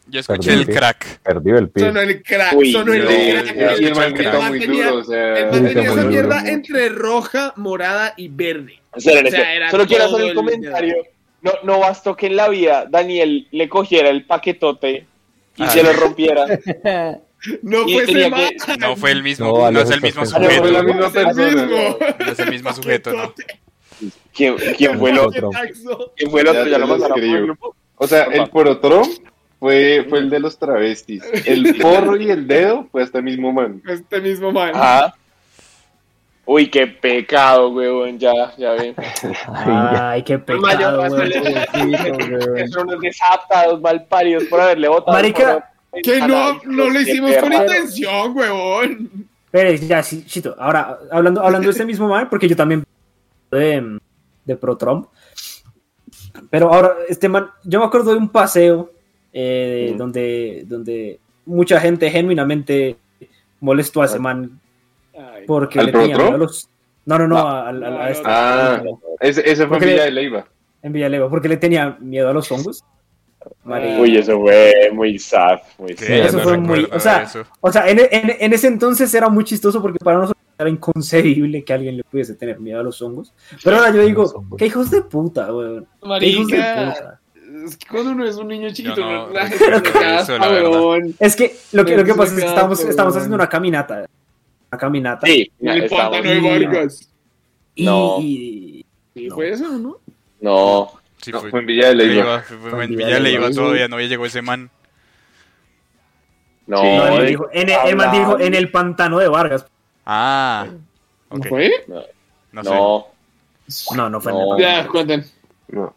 Yo escuché el crack. perdió el pie. Sonó el crack, Uy, sonó el crack. Y el man muy tenía- duro, o sea. El man Grita tenía esa mierda duro. entre roja, morada y verde. O sea, era Solo quiero hacer un comentario. No, no bastó que en la vida Daniel le cogiera el paquetote y Ah. se lo rompiera. No fue que- No fue el mismo, No, no, es el mismo pensando. No, fue la sujeto. mismo. No es el mismo sujeto, ¿no? ¿Quién, quién fue el otro? ¿Quién fue el otro? Ya Ya lo grupo. O sea, el porotrom fue, fue el de los travestis. El forro y el dedo fue este mismo man. Este mismo man. Ajá. Uy, qué pecado, weón. Ya, ya ven. Ay, qué pecado, Mayor, weón. Que son unos desadaptados, malparidos por haberle votado. Marica, por- Que no, no lo hicimos con intención, huevón. Pero ya, sí, Chito, ahora, hablando, hablando de este mismo man, porque yo también de, de Pro Trump. Pero ahora, este man, yo me acuerdo de un paseo eh, Mm. donde, donde mucha gente genuinamente molestó a ese man porque ¿Al le Pro tenía a los. No, no, no, No. a, a- a este, Ah, ese, ese fue Porque- Villa de Leiva. en Villaleva, porque le tenía miedo a los hongos. Uy, eso fue muy sad, muy sad. Eso No fue muy- o sea, eso. O sea, en, en- en ese entonces era muy chistoso porque para nosotros era inconcebible que alguien le pudiese tener miedo a los hongos. Pero ahora yo digo, qué hijos de puta, weón. Qué hijos de Marica. puta. Es que cuando uno es un niño chiquito, no la eso, la. Es que lo que, lo que pasa es que estamos, estamos haciendo una caminata. Una caminata. Sí, En el estamos- pantano de Vargas. Y, No. y- ¿Sí No. fue eso, no? No, Sí, No, fue, fue en Villa de Leiva. Leiva, fue- fue en Villa Leiva todavía, no había llegado ese man. No, Sí. No, el man de- dijo, en, el, el man dijo en el pantano de Vargas. Ah, ¿No ok. fue? No sé. no. No, no fue en el No. pantano. Ya, cuenten. No.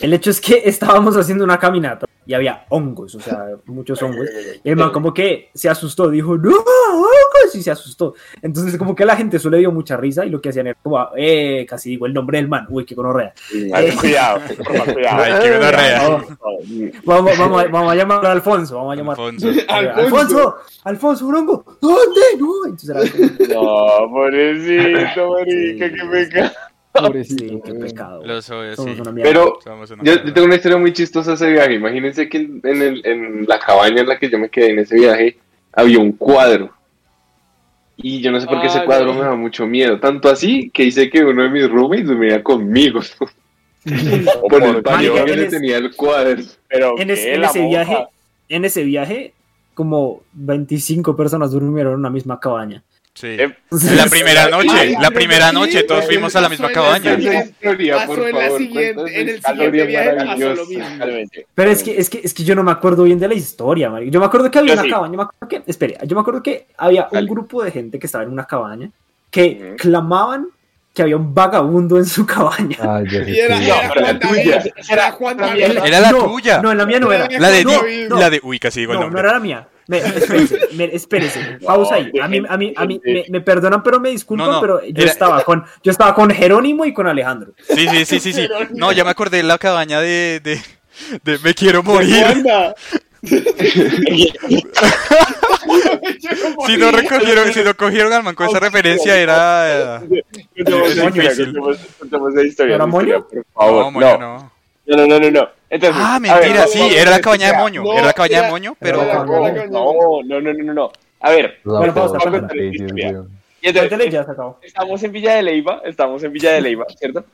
El hecho es que estábamos haciendo una caminata y había hongos, o sea, muchos hongos. Y el man como que se asustó, dijo, no, hongos, y se asustó. Entonces como que la gente solo le dio mucha risa y lo que hacían era como, eh, casi digo el nombre del man, uy, qué gonorrea. Ay, cuidado, cuidado. Ay, qué gonorrea. Vamos, vamos, a- vamos a llamarlo a Alfonso, vamos a llamar. Alfonso. Alfonso. Alfonso, Alfonso, un hongo, ¿dónde? No, entonces era como, No, pobrecito, marica, qué pecado. Pobrecito. sí, qué pecado. Los sí. Somos una mierda. Pero yo, tengo una historia muy chistosa de ese viaje. Imagínense que en, en el- en la cabaña en la que yo me quedé en ese viaje había un cuadro. Y yo no sé por qué ese cuadro no. me da mucho miedo. Tanto así que hice que uno de mis roommates dormía conmigo. por el paño Marica, que le es- tenía el cuadro. Pero en, ese, en viaje, en ese viaje, como 25 personas durmieron en una misma cabaña. Sí. Eh, En la primera noche, la primera sí, noche todos fuimos a la misma cabaña. en el siguiente viaje pasó maravillosa. lo mismo. Totalmente. Pero es que, es que, es que yo no me acuerdo bien de la historia, marica. Yo me acuerdo que había Yo una sí. cabaña, yo me acuerdo que, espere, yo me acuerdo que había un Dale. grupo de gente que estaba en una cabaña que clamaban que había un vagabundo en su cabaña. Y era. No, la Juan tuya. David. Era Juan Era David. mierda. Era la No, tuya. No, en la mía no era. La de, No, la de, uy, casi digo el No, no era la mía. Me, espérese, me- pausa ahí. A mí, a mí, a mí me, me perdonan, pero me disculpan, No, no, pero yo era- estaba con, yo estaba con Jerónimo y con Alejandro. Sí, sí, sí, sí, sí. No, ya me acordé de la cabaña de, de, de Me quiero morir. Si no recogieron, si no cogieron al man con esa referencia era... Contemos historia, difícil. contemos- contemos esa historia, ¿Era moño? por favor. No, moño, no, no. no, no, no, no. Entonces, Ah, ver, mentira, sí, vamos era la cabaña de moño. No, Era la cabaña de moño, Pero- la- No, no, no, no, no, no. A ver, La Bueno, pausa, foto, pausa. sí, Dios mío. y entonces, Cuéntale, ya se acabó. estamos en Villa de Leiva, estamos en Villa de Leiva, ¿cierto?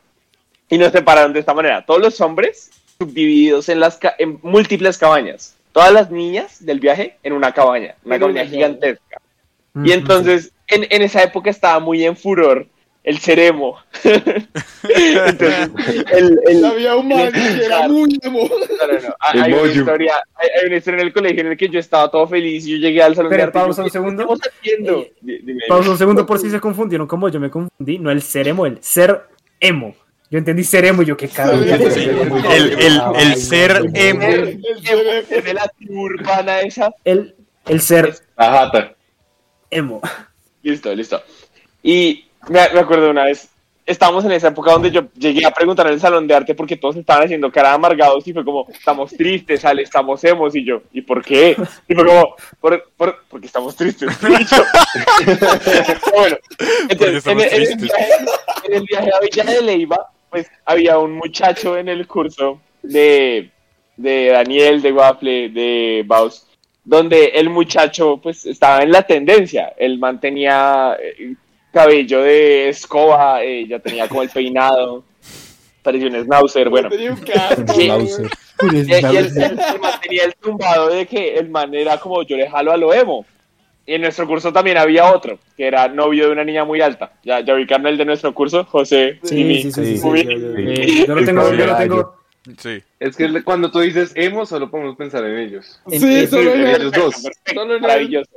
Y nos separaron de esta manera. Todos los hombres subdivididos en, las ca- en múltiples cabañas. Todas las niñas del viaje en una cabaña, una cabaña gigantesca. Y entonces, en, en esa época estaba muy en furor el ceremo. entonces, el, el- Había un man que era muy emo. no, no, no. Hay, una historia, hay, hay una historia en el colegio en el que yo estaba todo feliz y yo llegué al salón Pero de arte. pausa un ¿qué segundo. estamos haciendo? Eh. Pausa un segundo por si se confundieron como yo me confundí. No el ser emo, el ser emo. Yo entendí ser emo y yo qué carajo. Sí, el, el, el ser emo. El, de la tribu urbana esa. El, el ser La jata. emo. Listo, listo. Y me, me acuerdo una vez, estábamos en esa época donde yo llegué a preguntar en el salón de arte porque todos estaban haciendo cara amargados y fue como, estamos tristes, Ale, estamos emos y yo, ¿y por qué? Y fue como, por, por- porque estamos tristes. Y yo, bueno, entonces, en, el- en el viaje, en el viaje a Villa de Leiva, pues había un muchacho en el curso de, de Daniel, de Waffle, de Baus, donde el muchacho pues estaba en la tendencia, él mantenía eh, cabello de escoba, eh, ya tenía como el peinado, parecía un schnauzer, bueno. Tenía un casco. Sí. Schnauzer. Y, y él, él- él mantenía el tumbado de que el man era como yo le jalo a lo emo. Y en nuestro curso también había otro, que era novio de una niña muy alta. Ya, ya ubicaron el de nuestro curso, José. Sí, Jimmy. sí, sí, sí, yo- lo tengo, yo lo tengo. Sí. Es que cuando tú dices emo, solo podemos pensar en ellos. Sí, solo en en ellos dos. Perfecto, Solo en maravilloso.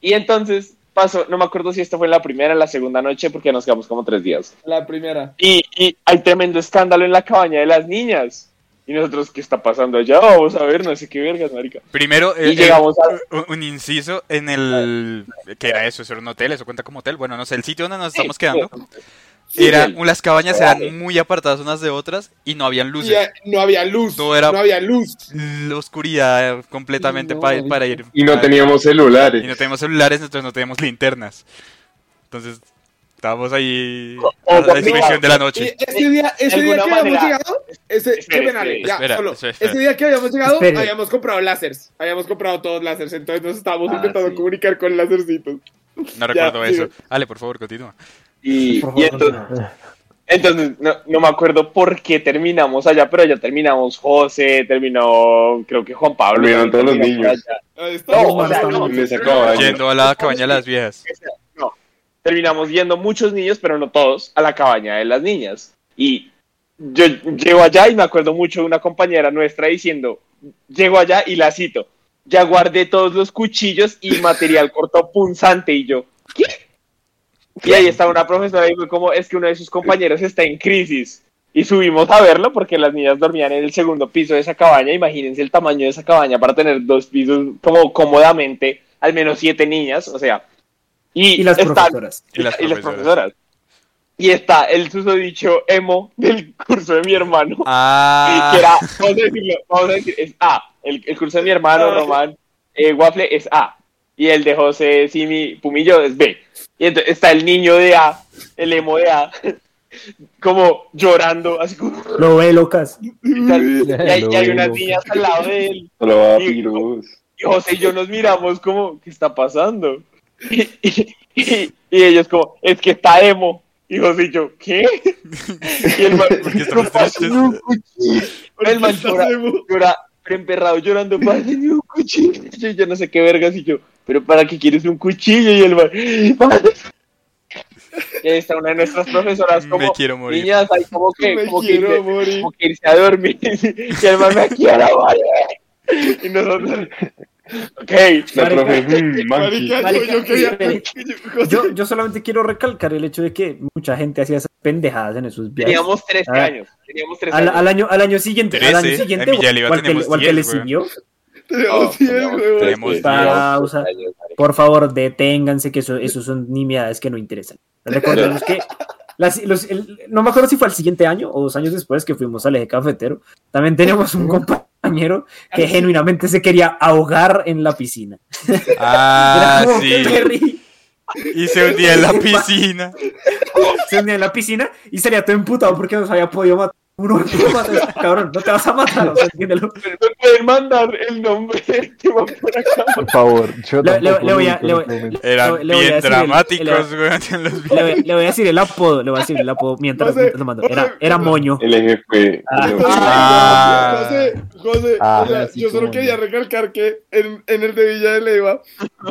Y entonces pasó, no me acuerdo si esto fue en la primera o en la segunda noche, porque nos quedamos como tres días. La primera. Y, y hay tremendo escándalo en la cabaña de las niñas. Y nosotros, ¿qué está pasando allá? Vamos a ver, no sé qué vergas, marica. Primero, Y eh, llegamos a... eh, un, un inciso en el... ¿Qué era eso? ¿Eso era un hotel? ¿Eso cuenta como hotel? Bueno, no sé, el sitio donde nos estamos quedando. Sí, Era, las cabañas eran muy apartadas unas de otras y no habían luces. eh, no había luz. Todo era- No había luz. La oscuridad completamente No, pa- es- para ir. Y no a- teníamos celulares. y no teníamos celulares, entonces no teníamos linternas. Entonces, estábamos ahí O- a la disposición de la noche. ese día, ese día que habíamos llegado, ese, Espere, qué pena, espere, ya, espera, solo. espera. Ese día que habíamos llegado, Espere. habíamos comprado láseres. Habíamos comprado todos láseres, entonces nos estábamos Ah, intentando sí. comunicar con lásercitos. No recuerdo sigue. eso. Ale, por favor, continúa. Y, entonces, continúa. entonces no, no me acuerdo por qué terminamos allá, pero allá terminamos José, terminó creo que Juan Pablo. Terminaron todos los niños. está. No, o sea, no. Yendo a la cabaña de las viejas. no. Terminamos yendo muchos niños, pero no todos, a la cabaña de las niñas. Y yo llego allá y me acuerdo mucho de una compañera nuestra diciendo, llego allá y la cito, ya guardé todos los cuchillos y material corto punzante. Y yo, ¿qué? Y ahí estaba una profesora y fue como, es que uno de sus compañeros está en crisis. Y subimos a verlo porque las niñas dormían en el segundo piso de esa cabaña. Imagínense el tamaño de esa cabaña para tener dos pisos como cómodamente, al menos siete niñas, o sea. Y, Y las están- profesoras. Y las y las profesoras. profesoras. Y está el susodicho emo del curso de mi hermano. Ah, Que era, vamos a decirlo, vamos a decir, es A. El, el curso de mi hermano, Román, eh, Waffle, es A. Y el de José Simi Pumillo es B. Y entonces está el niño de A, el emo de A, como llorando, así como. Lo ve, locas. Y, tal. Y hay, y hay Lo unas niñas al lado de él. Va Y- virus. Y José y yo nos miramos como, ¿qué está pasando? Y, y- y- y ellos como, es que está emo. Y José y yo, ¿qué? Y el man, Porque estamos tristes. el man llora, llora, emperrado llorando, pásame un cuchillo. Y yo no sé qué vergas y yo, pero ¿para qué quieres un cuchillo? Y el man. Y ahí está una de nuestras profesoras como, Me quiero morir. niñas, hay como que, Me como que quiero irse- morir. como que irse a dormir. Y el man, me quiero morir. Y nosotros, ok. La profe, yo, solamente quiero recalcar el hecho de que mucha gente hacía esas pendejadas en esos viajes. Teníamos 13 Ah. años. Teníamos 13 Al, años. al año, al año siguiente, al año 13, siguiente, o que, o al que le 10, Teníamos cien, huevón. Tenemos pausa. por favor, deténganse, que eso, eso son nimiedades que no interesan. Recordemos que, las- los- el- no me acuerdo si fue al siguiente año o dos años después que fuimos al eje cafetero, también teníamos un compañero que genuinamente se quería ahogar en la piscina. Ah, sí. Perry, Y se hundía en la piscina. se hundía en la piscina y sería todo emputado porque no se había podido matar. Uno, cabrón, no te vas a matar, o sea, entiéndelo. Pero me pueden mandar el nombre que va por acá. Por favor, yo Le- le voy a- le voy- este momento. Eran Le- le voy a bien dramáticos, güey, los Le, voy- le voy a decir el apodo, le voy a decir el apodo mientras, José, mientras lo mando. Era, moño. El eje fue. Ah. José, José, Ah, o sea, sí, yo solo quería no. recalcar que en, en el de Villa de Leyva,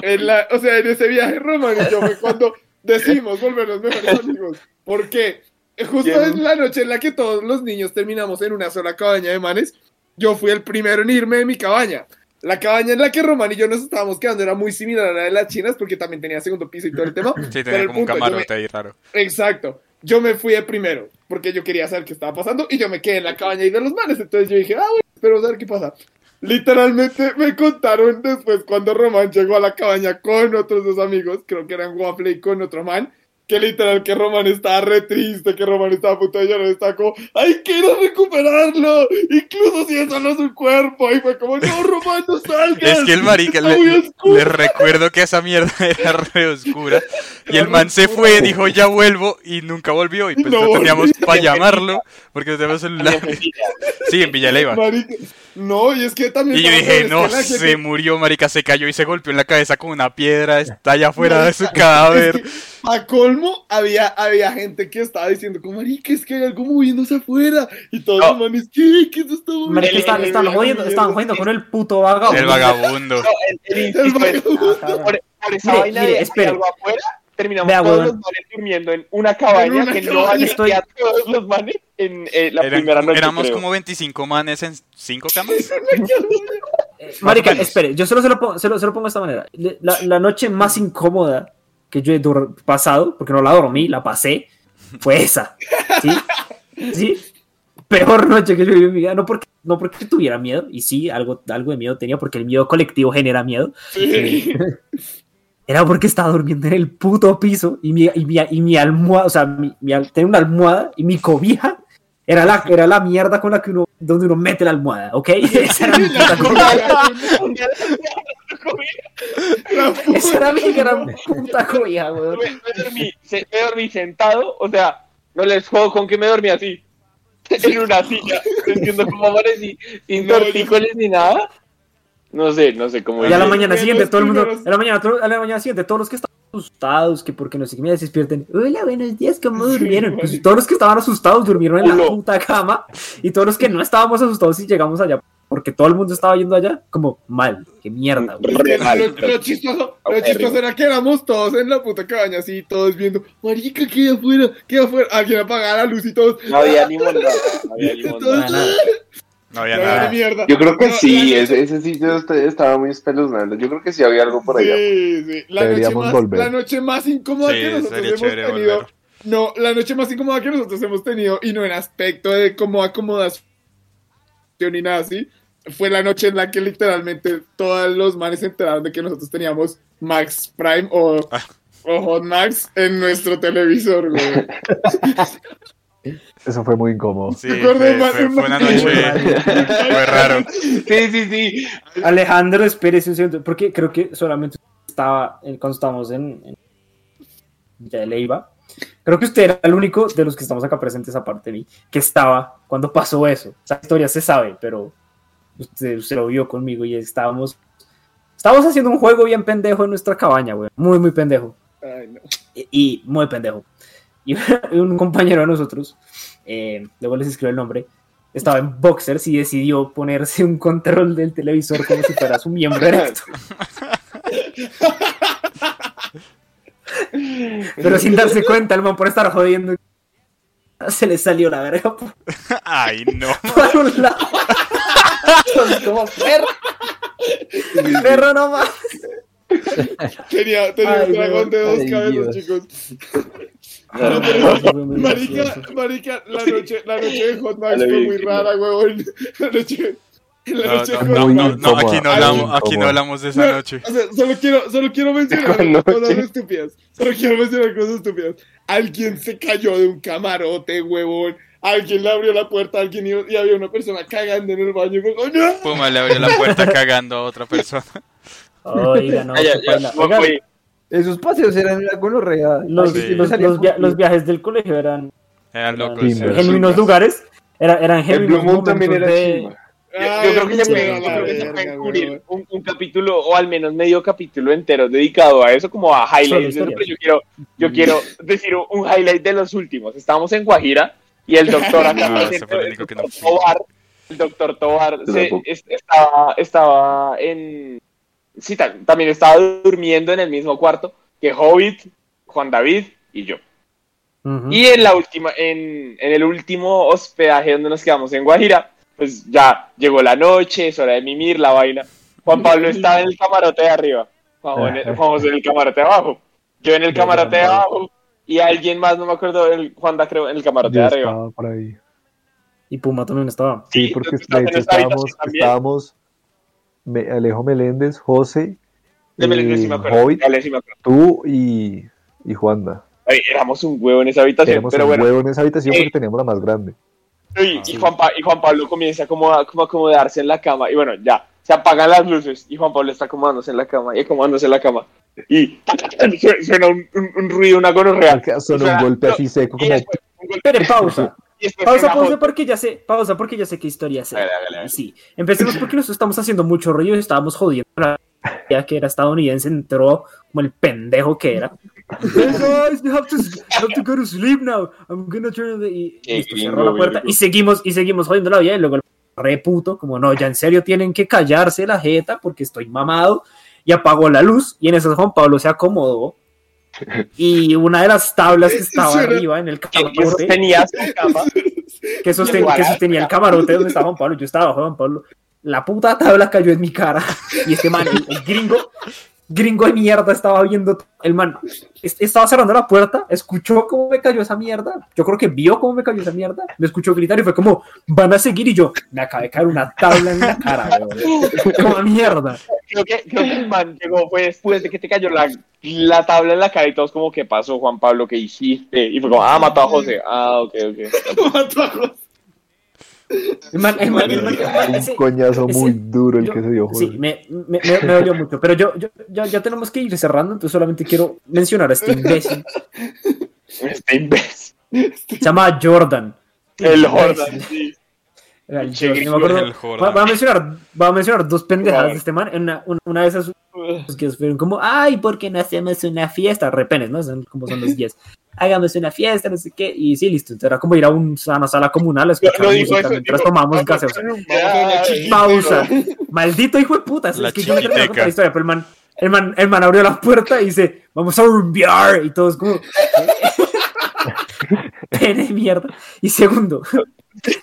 en la, o sea, en ese viaje Román y yo fue cuando decidimos volvernos mejores amigos. ¿Por qué? Justo ¿Quién? en la noche en la que todos los niños terminamos en una sola cabaña de manes, yo fui el primero en irme de mi cabaña. La cabaña en la que Román y yo nos estábamos quedando era muy similar a la de las chinas porque también tenía segundo piso y todo el tema. Sí, tenía como un punto, me- camarote ahí raro. Exacto. Yo me fui de primero porque yo quería saber qué estaba pasando y yo me quedé en la cabaña ahí de los manes. Entonces yo dije, ah, bueno, espero saber qué pasa. Literalmente me contaron después cuando Román llegó a la cabaña con otros dos amigos, creo que eran Waffle y con otro man, que literal que Román estaba re triste, que Román estaba a punto de llorar, estaba como, ¡ay, quiero recuperarlo! Incluso si eso no es un cuerpo. Y fue como, no, Román, no salgas. Es que el marica, le, muy oscuro". le recuerdo que esa mierda era re oscura. Y el man se fue, dijo ya vuelvo y nunca volvió. Y pues No no, teníamos para llamarlo porque no teníamos celular. Sí, en Villaleiva. Marica, No, y es que también... Y yo dije, no, que se murió, marica, se cayó y se golpeó en la cabeza con una piedra, está allá afuera de su Es cadáver. que, a colmo, había, había gente que estaba diciendo, como, marica, es que hay algo moviéndose afuera. Y todos No. los manes, ¿qué? ¿Qué se está moviendo? Estaban el- jodiendo, estaban jodiendo con el puto vagabundo. El vagabundo. No, el, vagabundo. por, por esa Mire, vaina mire, de espere. algo afuera, terminamos Vea, todos weón. los manes durmiendo en una cabaña En una que cabaña. no había Estoy- todos los manes en eh, la Eran primera noche. éramos creo. como 25 manes en 5 camas. Marica, espere, yo solo se lo, pongo, se, lo, se lo pongo de esta manera. La noche más incómoda que yo he pasado, porque no la dormí, la pasé, fue esa. ¿Sí? ¿Sí? Peor noche que yo viví en mi vida. No porque, no porque tuviera miedo, y sí, algo, algo de miedo tenía, porque el miedo colectivo genera miedo. Sí. Era porque estaba durmiendo en el puto piso y mi, y mi, y mi almohada, o sea, mi, mi tenía una almohada y mi cobija era la, era la mierda con la que uno, donde uno mete la almohada, ¿ok? Esa era mi puta cobija. Esa era mi gran puta cobija, weón. me, me dormí, se- me dormí sentado, o sea, no les juego con que me dormí así, en una silla. No entiendo cómo amanecí, sin No, tortícolis ni nada. No sé, no sé cómo Y a la mañana siguiente, todo el mundo, a la mañana, a la mañana siguiente, todos los que estaban asustados, que porque no sé qué me despierten, hola, buenos días, ¿cómo durmieron? Pues todos los que estaban asustados durmieron en la puta cama, y todos los que no estábamos asustados y llegamos allá, porque todo el mundo estaba yendo allá, como mal, qué mierda, güey. Es que Re mal. lo, lo chistoso, lo chistoso era que éramos todos en la puta cabaña, así, todos viendo, marica, ¿qué hay afuera? ¿Qué hay afuera? Alguien apagaba la luz y todos. No había ni monda, no había ni nada. No había nada. mierda. Yo creo que No, sí, ese, ese sitio est- estaba muy espeluznante. Yo creo que sí había algo por allá. Sí, sí. La noche, Deberíamos más, volver. la noche más incómoda Sí, que nosotros hemos tenido. volver. No, la noche más incómoda que nosotros hemos tenido, y no en aspecto de como acomodación ni nada así, fue la noche en la que literalmente todos los manes se enteraron de que nosotros teníamos Max Prime o, Ah. o Hot Max en nuestro televisor, güey. Eso fue muy incómodo. Sí, ¿Te acuerdas, fue, fue- fue una noche. fue raro. Sí, sí, sí. Alejandro, espérese un segundo, porque creo que solamente estaba cuando estábamos en, en Villa de Leiva. Creo que usted era el único de los que estamos acá presentes, aparte de mí, que estaba cuando pasó eso. Esa historia se sabe, pero usted, usted lo vio conmigo y estábamos, estábamos haciendo un juego bien pendejo en nuestra cabaña, güey. Muy, muy pendejo. Ay, no. y, y muy pendejo. Y un compañero de nosotros, eh, luego les escribo el nombre, estaba en boxers y decidió ponerse un control del televisor como si fuera su miembro erecto. Pero sin darse cuenta, el man por estar jodiendo, se le salió la verga por, Ay, no. por un lado. Como perro, perro nomás. Tenía, tenía Ay, un dragón de dos cabezas, Dios. chicos. No, pero- Marica, marica, la noche, la noche de Hot Max fue muy rara, huevón. La noche, la No, noche de no, no, no, aquí no hablamos, aquí no hablamos de esa noche. O sea, solo quiero, solo quiero mencionar cosas estúpidas. Solo quiero mencionar cosas estúpidas. Alguien se cayó de un camarote, huevón. Alguien le abrió la puerta, alguien iba- y había una persona cagando en el baño. como, ¡No! Puma le abrió la puerta cagando a otra persona. Oiga, no, Ah, ya, ya, no, Oiga, Esos paseos eran una gonorrea. los, Sí. los- los via- los viajes del colegio eran Eran locos. Sí, genuinos lugares, era- eran El genuinos Blue Moon también era de... Yo, yo Ay, creo que se sí, puede, a yo la creo que se verga, puede huevón. cubrir un, un capítulo o al menos medio capítulo entero dedicado a eso, como a highlights. Pero yo quiero, yo quiero decir un highlight de los últimos. Estábamos en Guajira y el doctor acá No, el el único que doctor no fui. Tobar, el doctor Tobar Yo se- es- estaba, estaba en sí, ta- también estaba durmiendo en el mismo cuarto que Hobbit, Juan David y yo. Y en la última, en, en el último hospedaje donde nos quedamos en Guajira, pues ya llegó la noche, es hora de mimir la vaina. Juan Pablo estaba en el camarote de arriba, Juan, en el- Juan José en el camarote de abajo, yo en el camarote de abajo y alguien más, no me acuerdo, el Juan da creo en el camarote de arriba. estaba por ahí. Y Puma también estaba. Sí, Sí, porque ¿tú de estás en hecho esta habitación estábamos, estábamos Me- Alejo Meléndez, José, De Meléndez sí eh, me acuerdo. Hobbit, Dale, sí me acuerdo. tú y, y Juanda. Ay, éramos un huevo en esa habitación, Éramos pero un bueno. huevo en esa habitación Eh, porque teníamos la más grande. Y, y Juan Pa- y Juan Pablo comienza como a, como a acomodarse en la cama. Y bueno, ya, se apagan las luces. Y Juan Pablo está acomodándose en la cama y acomodándose en la cama. Y su- suena un, un- un ruido, una gonorrea. Suena- un golpe no, así seco como después, golpe- pausa. Pausa, pausa porque ya sé, pausa porque ya sé qué historia es. Sí, empecemos porque nosotros estamos haciendo mucho rollo y estábamos jodiendo la ya que era estadounidense, entró como el pendejo que era. Hey guys, you have to, you have to go to sleep now. I'm gonna turn the... Y listo, cerró la puerta y seguimos, y seguimos jodiendo la vida y luego el re puto, como no, ya en serio tienen que callarse la jeta porque estoy mamado y apagó la luz y en eso Juan Pablo se acomodó y una de las tablas que estaba arriba en el camarote sostenía su cama. que, sosten- que sostenía el camarote donde estaba Juan Pablo, yo estaba abajo de Juan Pablo, la puta tabla cayó en mi cara y este man, el, el gringo, gringo de mierda estaba viendo, el man es- estaba cerrando la puerta, escuchó cómo me cayó esa mierda, yo creo que vio cómo me cayó esa mierda, me escuchó gritar y fue como, van a seguir y yo, me acabé de caer una tabla en la cara, weón. como mierda. Creo que, creo que el man llegó fue después de que te cayó la, la tabla en la cara y todos como, ¿qué pasó, Juan Pablo? ¿Qué hiciste? Y fue como, ah, mató a José. Ah, ok, ok. Mató a José. El man, el man- el man- ese- Un coñazo ese- muy duro el yo- que se dio José. Sí, me, me, me- me dolió mucho, pero yo, yo ya, ya tenemos que ir cerrando, entonces solamente quiero mencionar a este imbécil. Este imbécil. Se llama Jordan. El Imbécil. Jordan, sí. Era el no me acuerdo. Va, va a mencionar, va a mencionar dos pendejadas de este man. Una, una, una de esas que fueron como, ay, ¿por qué no hacemos una fiesta? Repenes, ¿no? Son como son los 10. Hagamos una fiesta, no sé qué. Y sí, listo. Entonces era como ir a, un, a una sala comunal a escuchar No música eso, mientras dijo, tomamos gaseosa. Pausa. Maldito hijo de puta. Es que yo no de contar la historia, pero el man, el, man, el man abrió la puerta y dice, vamos a rumbear. Y todos como... Pene mierda. Y segundo,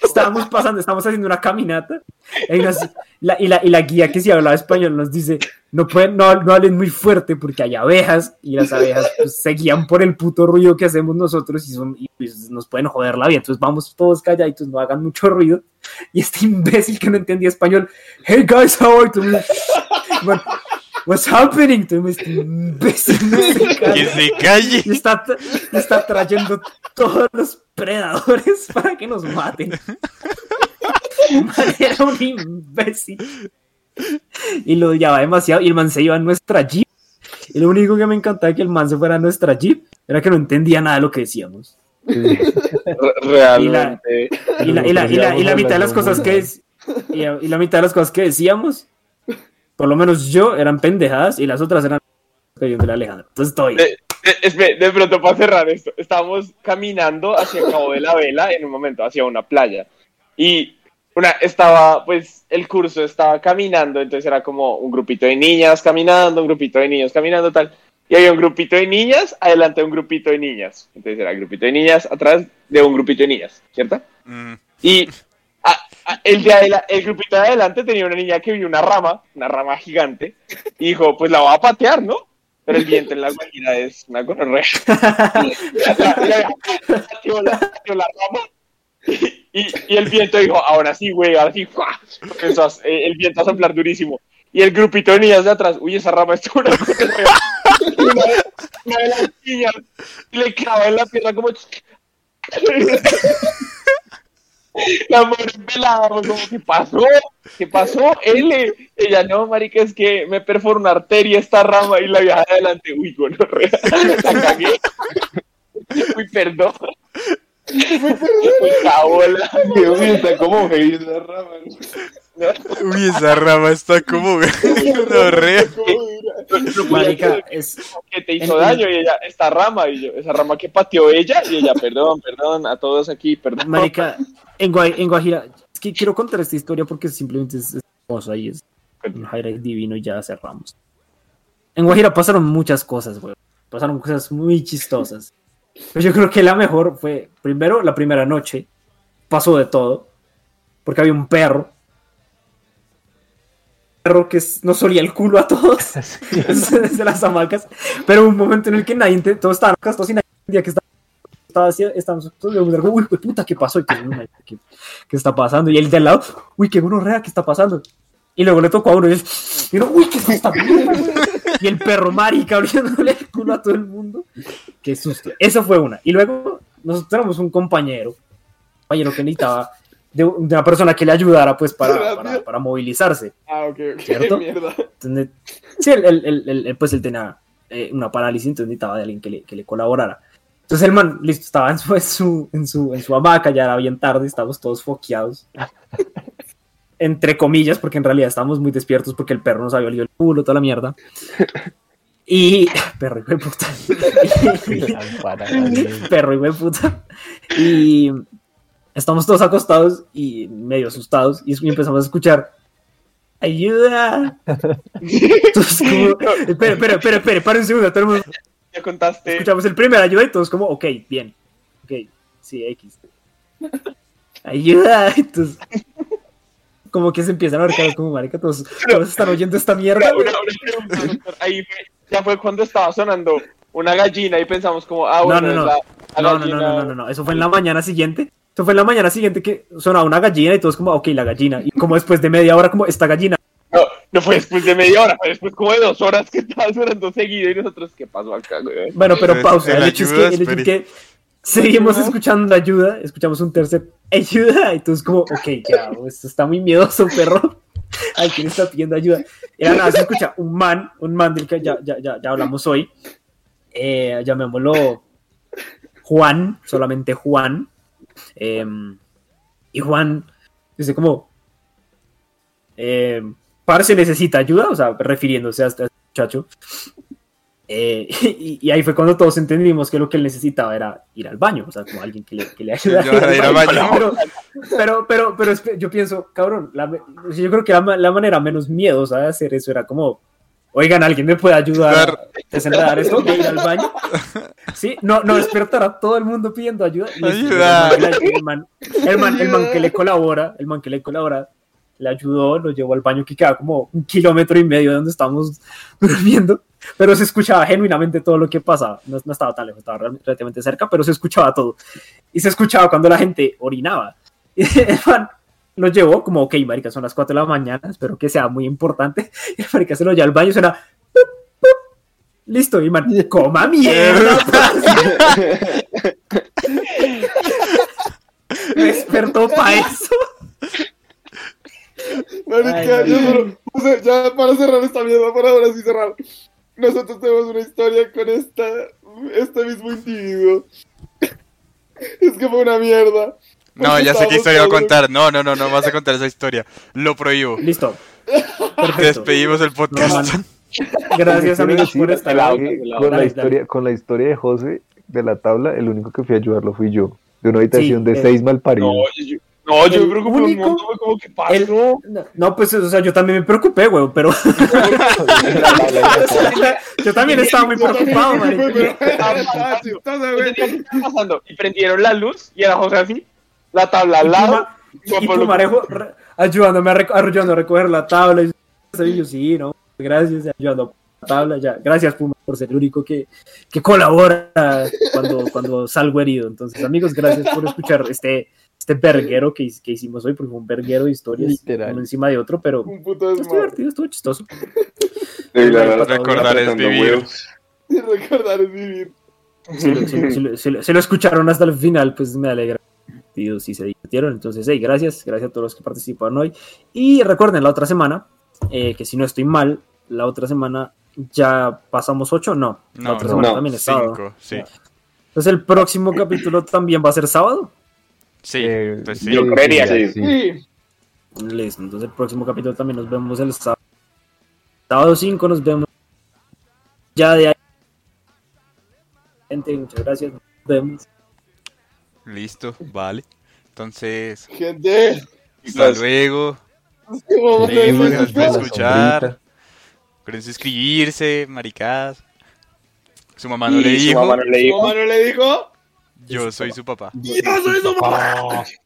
estábamos pasando, estábamos haciendo una caminata y, nos- la, y, la, y la guía que sí hablaba español nos dice, no, pueden, no, no hablen muy fuerte porque hay abejas y las abejas pues, se guían por el puto ruido que hacemos nosotros y, son, y pues, nos pueden joder la vida. Entonces vamos todos calladitos, no hagan mucho ruido. Y este imbécil que no entendía español, hey guys, how are you? What- What's happening? Entonces, este imbécil no se Que se calle. Y está, está trayendo todos los predadores para que nos maten. Man, era un imbécil. Y lo odiaba demasiado. Y el man se iba en nuestra jeep. Y lo único que me encantaba de que el man se fuera a nuestra jeep era que no entendía nada de lo que decíamos. Re- Realmente. La, mitad de las cosas que y la mitad de las cosas que decíamos, por lo menos yo, eran pendejadas y las otras eran de la Alejandra. Entonces estoy. De, de- espere, de pronto para cerrar esto, estábamos caminando hacia el Cabo de la Vela en un momento, hacia una playa. Y una, estaba, pues, el curso estaba caminando, entonces era como un grupito de niñas caminando, un grupito de niños caminando, tal. Y había un grupito de niñas, adelante un grupito de niñas. Entonces era el grupito de niñas atrás de un grupito de niñas, ¿cierto? Mm, Y el, de adela- el grupito de adelante tenía una niña que vio una rama, una rama gigante, y dijo, pues la va a patear, ¿no? Pero el viento en la guajira es una gonorrea. Pateó la, la rama, y, y el viento dijo, ahora sí, güey, ahora sí, ¡fua! Empezó a- eh, el viento a soplar durísimo. Y el grupito de niñas de atrás, uy, esa rama es una gonorrea. Una, una de las niñas le clava en la pierna como... La mujer pelada, como, ¿qué pasó? ¿Qué pasó? L. Ella, no, marica, es que me perforó una arteria esta rama y la de adelante, uy, gonorrea, la cagué. Uy, perdón. Uy, cabola. Dios mío, está como heavy esa rama. Uy, esa rama está como gonorrea. Marica, es, Que te hizo daño y ella, esta rama, y yo, esa rama que pateó ella, y ella, perdón, perdón, a todos aquí, perdón. Marica, en, en Guajira, es que quiero contar esta historia porque simplemente es, es hermosa y es un highlight divino y ya cerramos. En Guajira pasaron muchas cosas, güey. Pasaron cosas muy chistosas. Pero yo creo que la mejor fue, primero, la primera noche. Pasó de todo. Porque había un perro. Perro que nos olía el culo a todos. desde las hamacas. Pero un momento en el que nadie, todos estaban acostados y nadie entendía que estaba estaba así, estábamos todos uy, puta, ¿qué pasó? "Uy, ¿qué, qué está pasando? Y el de al lado, uy, qué gonorrea, ¿qué está pasando? Y luego le tocó a uno y, él, y uno, uy, ¿qué es esta mierda, güey?" Y el perro marica abriéndole el culo a todo el mundo. Qué susto. Esa fue una. Y luego nosotros tenemos un compañero, compañero que necesitaba de, una persona que le ayudara pues para, para, para movilizarse. Ah, ok, ok. ¿Cierto? Mierda. Entonces, sí, él, pues él tenía eh, una parálisis, entonces necesitaba de alguien que le, que le colaborara. Entonces el man, listo, estaba en su, en su, en su, en su hamaca, ya era bien tarde, estábamos todos foqueados. Entre comillas, porque en realidad estábamos muy despiertos porque el perro nos había olido el culo, toda la mierda. Y. Perro, de puta. perro, de puta. Y estamos todos acostados y medio asustados y empezamos a escuchar. ¡Ayuda! Entonces, como, espera, espera, espera, espera, para un segundo, todo el mundo- Ya contaste. escuchamos el primer ayuda y todos como, ok, bien, ok, sí, X. Ayuda, entonces, como que se empiezan a ver caras como, marica, todos, todos están oyendo esta mierda, Una- una- una pregunta, doctor. Ahí fue, ya fue cuando estaba sonando una gallina y pensamos como, ah, No, bueno, no, no. la, la No, no, no, no, no, no, no, eso fue en la mañana siguiente. Eso fue en la mañana siguiente que sonaba una gallina y todos como, ok, la gallina. Y como después de media hora, como, esta gallina. No, no fue después de media hora, fue después como de dos horas que estaba sonando seguido y nosotros, ¿qué pasó acá, güey? Bueno, pero pausa. el El, hecho es que, ayuda, el hecho es espere. que seguimos escuchando ayuda, escuchamos un tercer ayuda, y todos como, ok, ya, esto está muy miedoso, perro. Ay, ¿quién está pidiendo ayuda? Y nada, se escucha un man, un man del que ya, ya, ya, hablamos hoy. Eh, llamémoslo Juan, solamente Juan. Eh, y Juan dice como, eh, parce necesita ayuda, o sea, refiriéndose a este muchacho. Eh, y, y ahí fue cuando todos entendimos que lo que él necesitaba era ir al baño, o sea, como alguien que le, que le ayudara Ya, ir al baño. Pero, pero, pero, pero yo pienso, cabrón, la yo creo que la, ma- la manera menos miedosa de hacer eso era como Oigan, ¿alguien me puede ayudar a desenredar esto? ¿De ir al baño? Sí, no, no despertar a todo el mundo pidiendo ayuda. Ayuda. El man, el man, el man que le colabora, el man que le colabora, le ayudó, lo llevó al baño que quedaba como un kilómetro y medio de donde estábamos durmiendo, pero se escuchaba genuinamente todo lo que pasaba. No, no estaba tan lejos, estaba relativamente cerca, pero se escuchaba todo. Y se escuchaba cuando la gente orinaba. Y el man lo llevó como, ok, marica, son las 4 de la mañana, espero que sea muy importante. Y el marica se lo lleva al baño suena... "Pup, pup". Listo, y man, coma mierda. Despertó para eso. Marica, Ay, no. solo- o sea, ya para cerrar esta mierda, para ahora sí cerrar. Nosotros tenemos una historia con esta, este mismo individuo. Es que fue una mierda. No, ya sé qué historia va a contar. No, no, no, no vas a contar esa historia. Lo prohíbo. Listo. Perfecto. Despedimos el podcast. Normal. Gracias, amigos, por estar el Con la, historia, con la historia de José de la tabla, el único que fui a ayudarlo fui yo. De una habitación Sí, de eh, seis malparidos. No, yo, no, yo me preocupé único- un montón, como que pasó. el- No, no, pues, o sea, yo también me preocupé, güey, pero yo también estaba muy preocupado, estar pasando y prendieron la luz y era José así, la tabla al Y lado. Y Pumarejo re- ayudándome a, ayudando a recoger la tabla. Y y yo, sí, no, gracias, ayudando a la tabla, ya. Gracias, Puma, por ser el único que, que colabora cuando, cuando salgo herido. Entonces, amigos, gracias por escuchar este, este verguero que, que hicimos hoy, porque fue un verguero de historias, Literal. uno encima de otro, pero Un puto estuvo divertido, estuvo chistoso. Sí, la verdad, Recordar es vivir. Y recordar es vivir. Si lo, si lo- si lo- si lo- si lo escucharon hasta el final, pues me alegra. Y si se divirtieron, entonces, hey, gracias, gracias a todos los que participaron hoy. Y recuerden, la otra semana, eh, que si no estoy mal, la otra semana ya pasamos ocho, no. La No, otra no, semana no, también es sábado. Cinco, sí. Entonces, el próximo capítulo también va a ser sábado. Sí, Eh, pues sí. Yo creería, sí. Sí. Listo, entonces el próximo capítulo también nos vemos el sábado. Sábado 5 nos vemos. Ya de ahí. Gente, muchas gracias. Nos vemos. Listo, vale. Entonces, Gente. hasta luego. gracias por escuchar. sombrita. Recuerden suscribirse, maricadas. Su mamá no le Y su dijo. mamá no le ¿Tu dijo. Yo soy su papá. ¡Yo soy su! Listo.